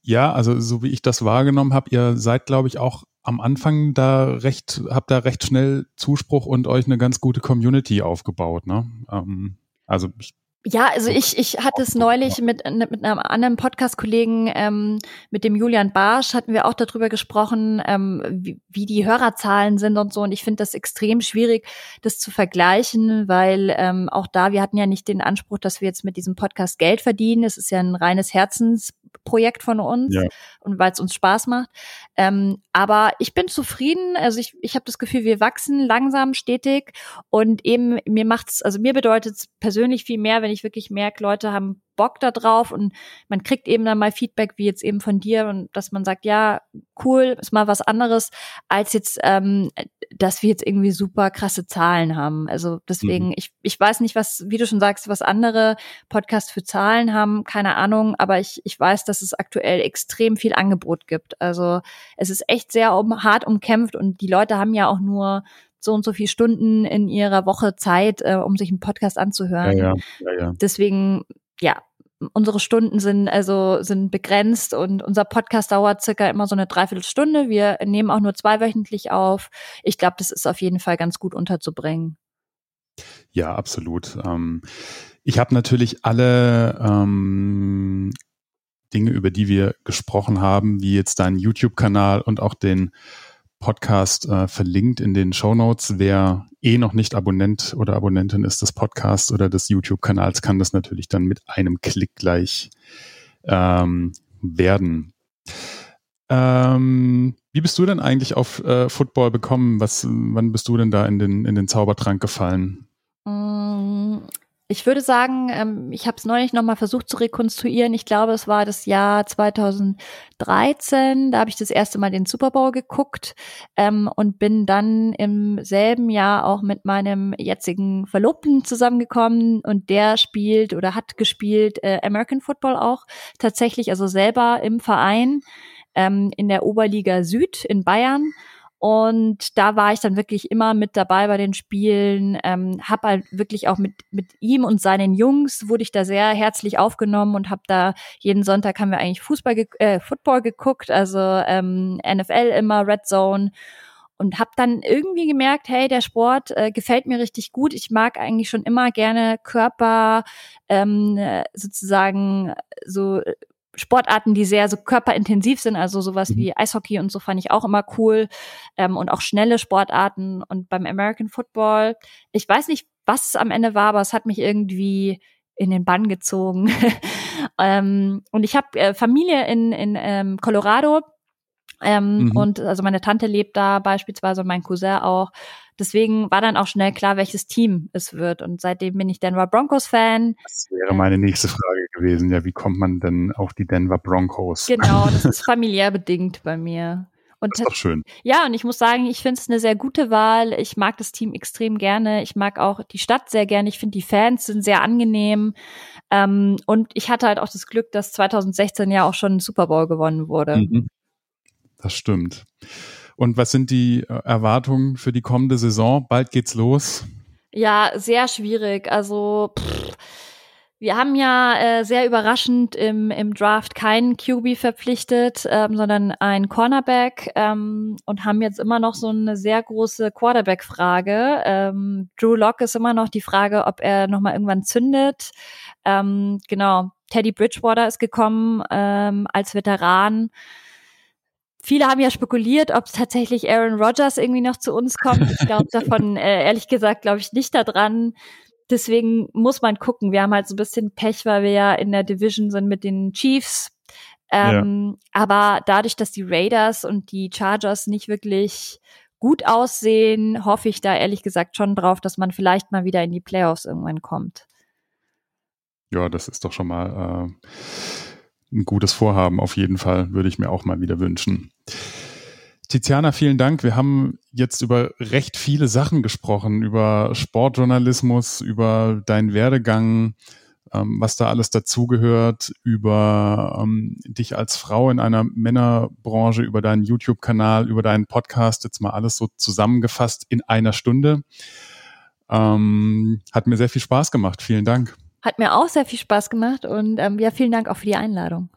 Ja, also so wie ich das wahrgenommen habe, ihr seid, glaube ich, auch am Anfang da recht, habt da recht schnell Zuspruch und euch eine ganz gute Community aufgebaut. Ne? Ähm, also ich ja, also ich, ich hatte es neulich mit, mit einem anderen Podcast-Kollegen, ähm, mit dem Julian Barsch, hatten wir auch darüber gesprochen, ähm, wie, wie die Hörerzahlen sind und so. Und ich finde das extrem schwierig, das zu vergleichen, weil ähm, auch da, wir hatten ja nicht den Anspruch, dass wir jetzt mit diesem Podcast Geld verdienen. Es ist ja ein reines Herzensprojekt von uns ja. und weil es uns Spaß macht. Ähm, aber ich bin zufrieden. Also ich, ich habe das Gefühl, wir wachsen langsam, stetig und eben mir macht's, also mir bedeutet es persönlich viel mehr, wenn ich wirklich merke, Leute haben Bock da drauf und man kriegt eben dann mal Feedback, wie jetzt eben von dir und dass man sagt, ja, cool, ist mal was anderes, als jetzt, ähm, dass wir jetzt irgendwie super krasse Zahlen haben. Also deswegen, mhm. ich, ich weiß nicht, was, wie du schon sagst, was andere Podcasts für Zahlen haben, keine Ahnung, aber ich, ich weiß, dass es aktuell extrem viel Angebot gibt. Also es ist echt sehr um, hart umkämpft und die Leute haben ja auch nur so und so viele Stunden in ihrer Woche Zeit, äh, um sich einen Podcast anzuhören. Ja, ja, ja. Deswegen, ja, unsere Stunden sind also sind begrenzt und unser Podcast dauert circa immer so eine Dreiviertelstunde. Wir nehmen auch nur zweiwöchentlich auf. Ich glaube, das ist auf jeden Fall ganz gut unterzubringen. Ja, absolut. Ähm, ich habe natürlich alle ähm, Dinge, über die wir gesprochen haben, wie jetzt deinen YouTube-Kanal und auch den Podcast äh, verlinkt in den Show Notes. Wer eh noch nicht Abonnent oder Abonnentin ist des Podcasts oder des YouTube-Kanals, kann das natürlich dann mit einem Klick gleich ähm, werden. Ähm, wie bist du denn eigentlich auf äh, Football bekommen? Was, wann bist du denn da in den, in den Zaubertrank gefallen? Ich würde sagen, ähm, ich habe es neulich nochmal versucht zu rekonstruieren. Ich glaube, es war das Jahr 2013. Da habe ich das erste Mal den Super Bowl geguckt ähm, und bin dann im selben Jahr auch mit meinem jetzigen Verlobten zusammengekommen und der spielt oder hat gespielt äh, American Football auch tatsächlich, also selber im Verein ähm, in der Oberliga Süd in Bayern. Und da war ich dann wirklich immer mit dabei bei den Spielen, ähm, habe halt wirklich auch mit mit ihm und seinen Jungs wurde ich da sehr herzlich aufgenommen und habe da jeden Sonntag haben wir eigentlich Fußball, ge äh, Football geguckt, also ähm, NFL immer Red Zone und habe dann irgendwie gemerkt, hey, der Sport äh, gefällt mir richtig gut. Ich mag eigentlich schon immer gerne Körper ähm, sozusagen so Sportarten, die sehr so körperintensiv sind, also sowas mhm. wie Eishockey und so fand ich auch immer cool ähm, und auch schnelle Sportarten und beim American Football, ich weiß nicht, was es am Ende war, aber es hat mich irgendwie in den Bann gezogen. *laughs* ähm, und ich habe äh, Familie in, in ähm, Colorado ähm, mhm. und also meine Tante lebt da beispielsweise und mein Cousin auch. Deswegen war dann auch schnell klar, welches Team es wird. Und seitdem bin ich Denver Broncos Fan. Das wäre meine nächste Frage gewesen. Ja, wie kommt man denn auf die Denver Broncos? Genau, das *laughs* ist familiär bedingt bei mir. Und das ist doch schön. Ja, und ich muss sagen, ich finde es eine sehr gute Wahl. Ich mag das Team extrem gerne. Ich mag auch die Stadt sehr gerne. Ich finde, die Fans sind sehr angenehm. Ähm, und ich hatte halt auch das Glück, dass 2016 ja auch schon ein Super Bowl gewonnen wurde. Mhm. Das stimmt. Und was sind die äh, Erwartungen für die kommende Saison? Bald geht's los. Ja, sehr schwierig. Also pff, wir haben ja äh, sehr überraschend im, im Draft keinen QB verpflichtet, ähm, sondern einen Cornerback ähm, und haben jetzt immer noch so eine sehr große Quarterback-Frage. Ähm, Drew Locke ist immer noch die Frage, ob er nochmal irgendwann zündet. Ähm, genau, Teddy Bridgewater ist gekommen ähm, als Veteran. Viele haben ja spekuliert, ob tatsächlich Aaron Rodgers irgendwie noch zu uns kommt. Ich glaube davon, *laughs* äh, ehrlich gesagt, glaube ich nicht daran deswegen muss man gucken. Wir haben halt so ein bisschen Pech, weil wir ja in der Division sind mit den Chiefs. Ähm, ja. Aber dadurch, dass die Raiders und die Chargers nicht wirklich gut aussehen, hoffe ich da ehrlich gesagt schon drauf, dass man vielleicht mal wieder in die Playoffs irgendwann kommt. Ja, das ist doch schon mal äh, ein gutes Vorhaben. Auf jeden Fall würde ich mir auch mal wieder wünschen. Tiziana, vielen Dank. Wir haben jetzt über recht viele Sachen gesprochen, über Sportjournalismus, über deinen Werdegang, ähm, was da alles dazugehört, über ähm, dich als Frau in einer Männerbranche, über deinen YouTube-Kanal, über deinen Podcast, jetzt mal alles so zusammengefasst in einer Stunde. Ähm, hat mir sehr viel Spaß gemacht. Vielen Dank. Hat mir auch sehr viel Spaß gemacht und ähm, ja, vielen Dank auch für die Einladung.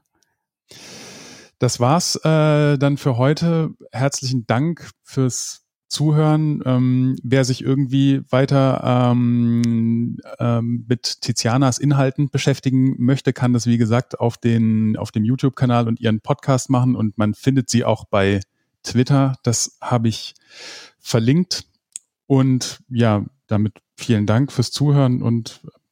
Das war's äh, dann für heute. Herzlichen Dank fürs Zuhören. Ähm, wer sich irgendwie weiter ähm, ähm, mit Tizianas Inhalten beschäftigen möchte, kann das wie gesagt auf den auf dem YouTube-Kanal und ihren Podcast machen und man findet sie auch bei Twitter. Das habe ich verlinkt. Und ja, damit vielen Dank fürs Zuhören und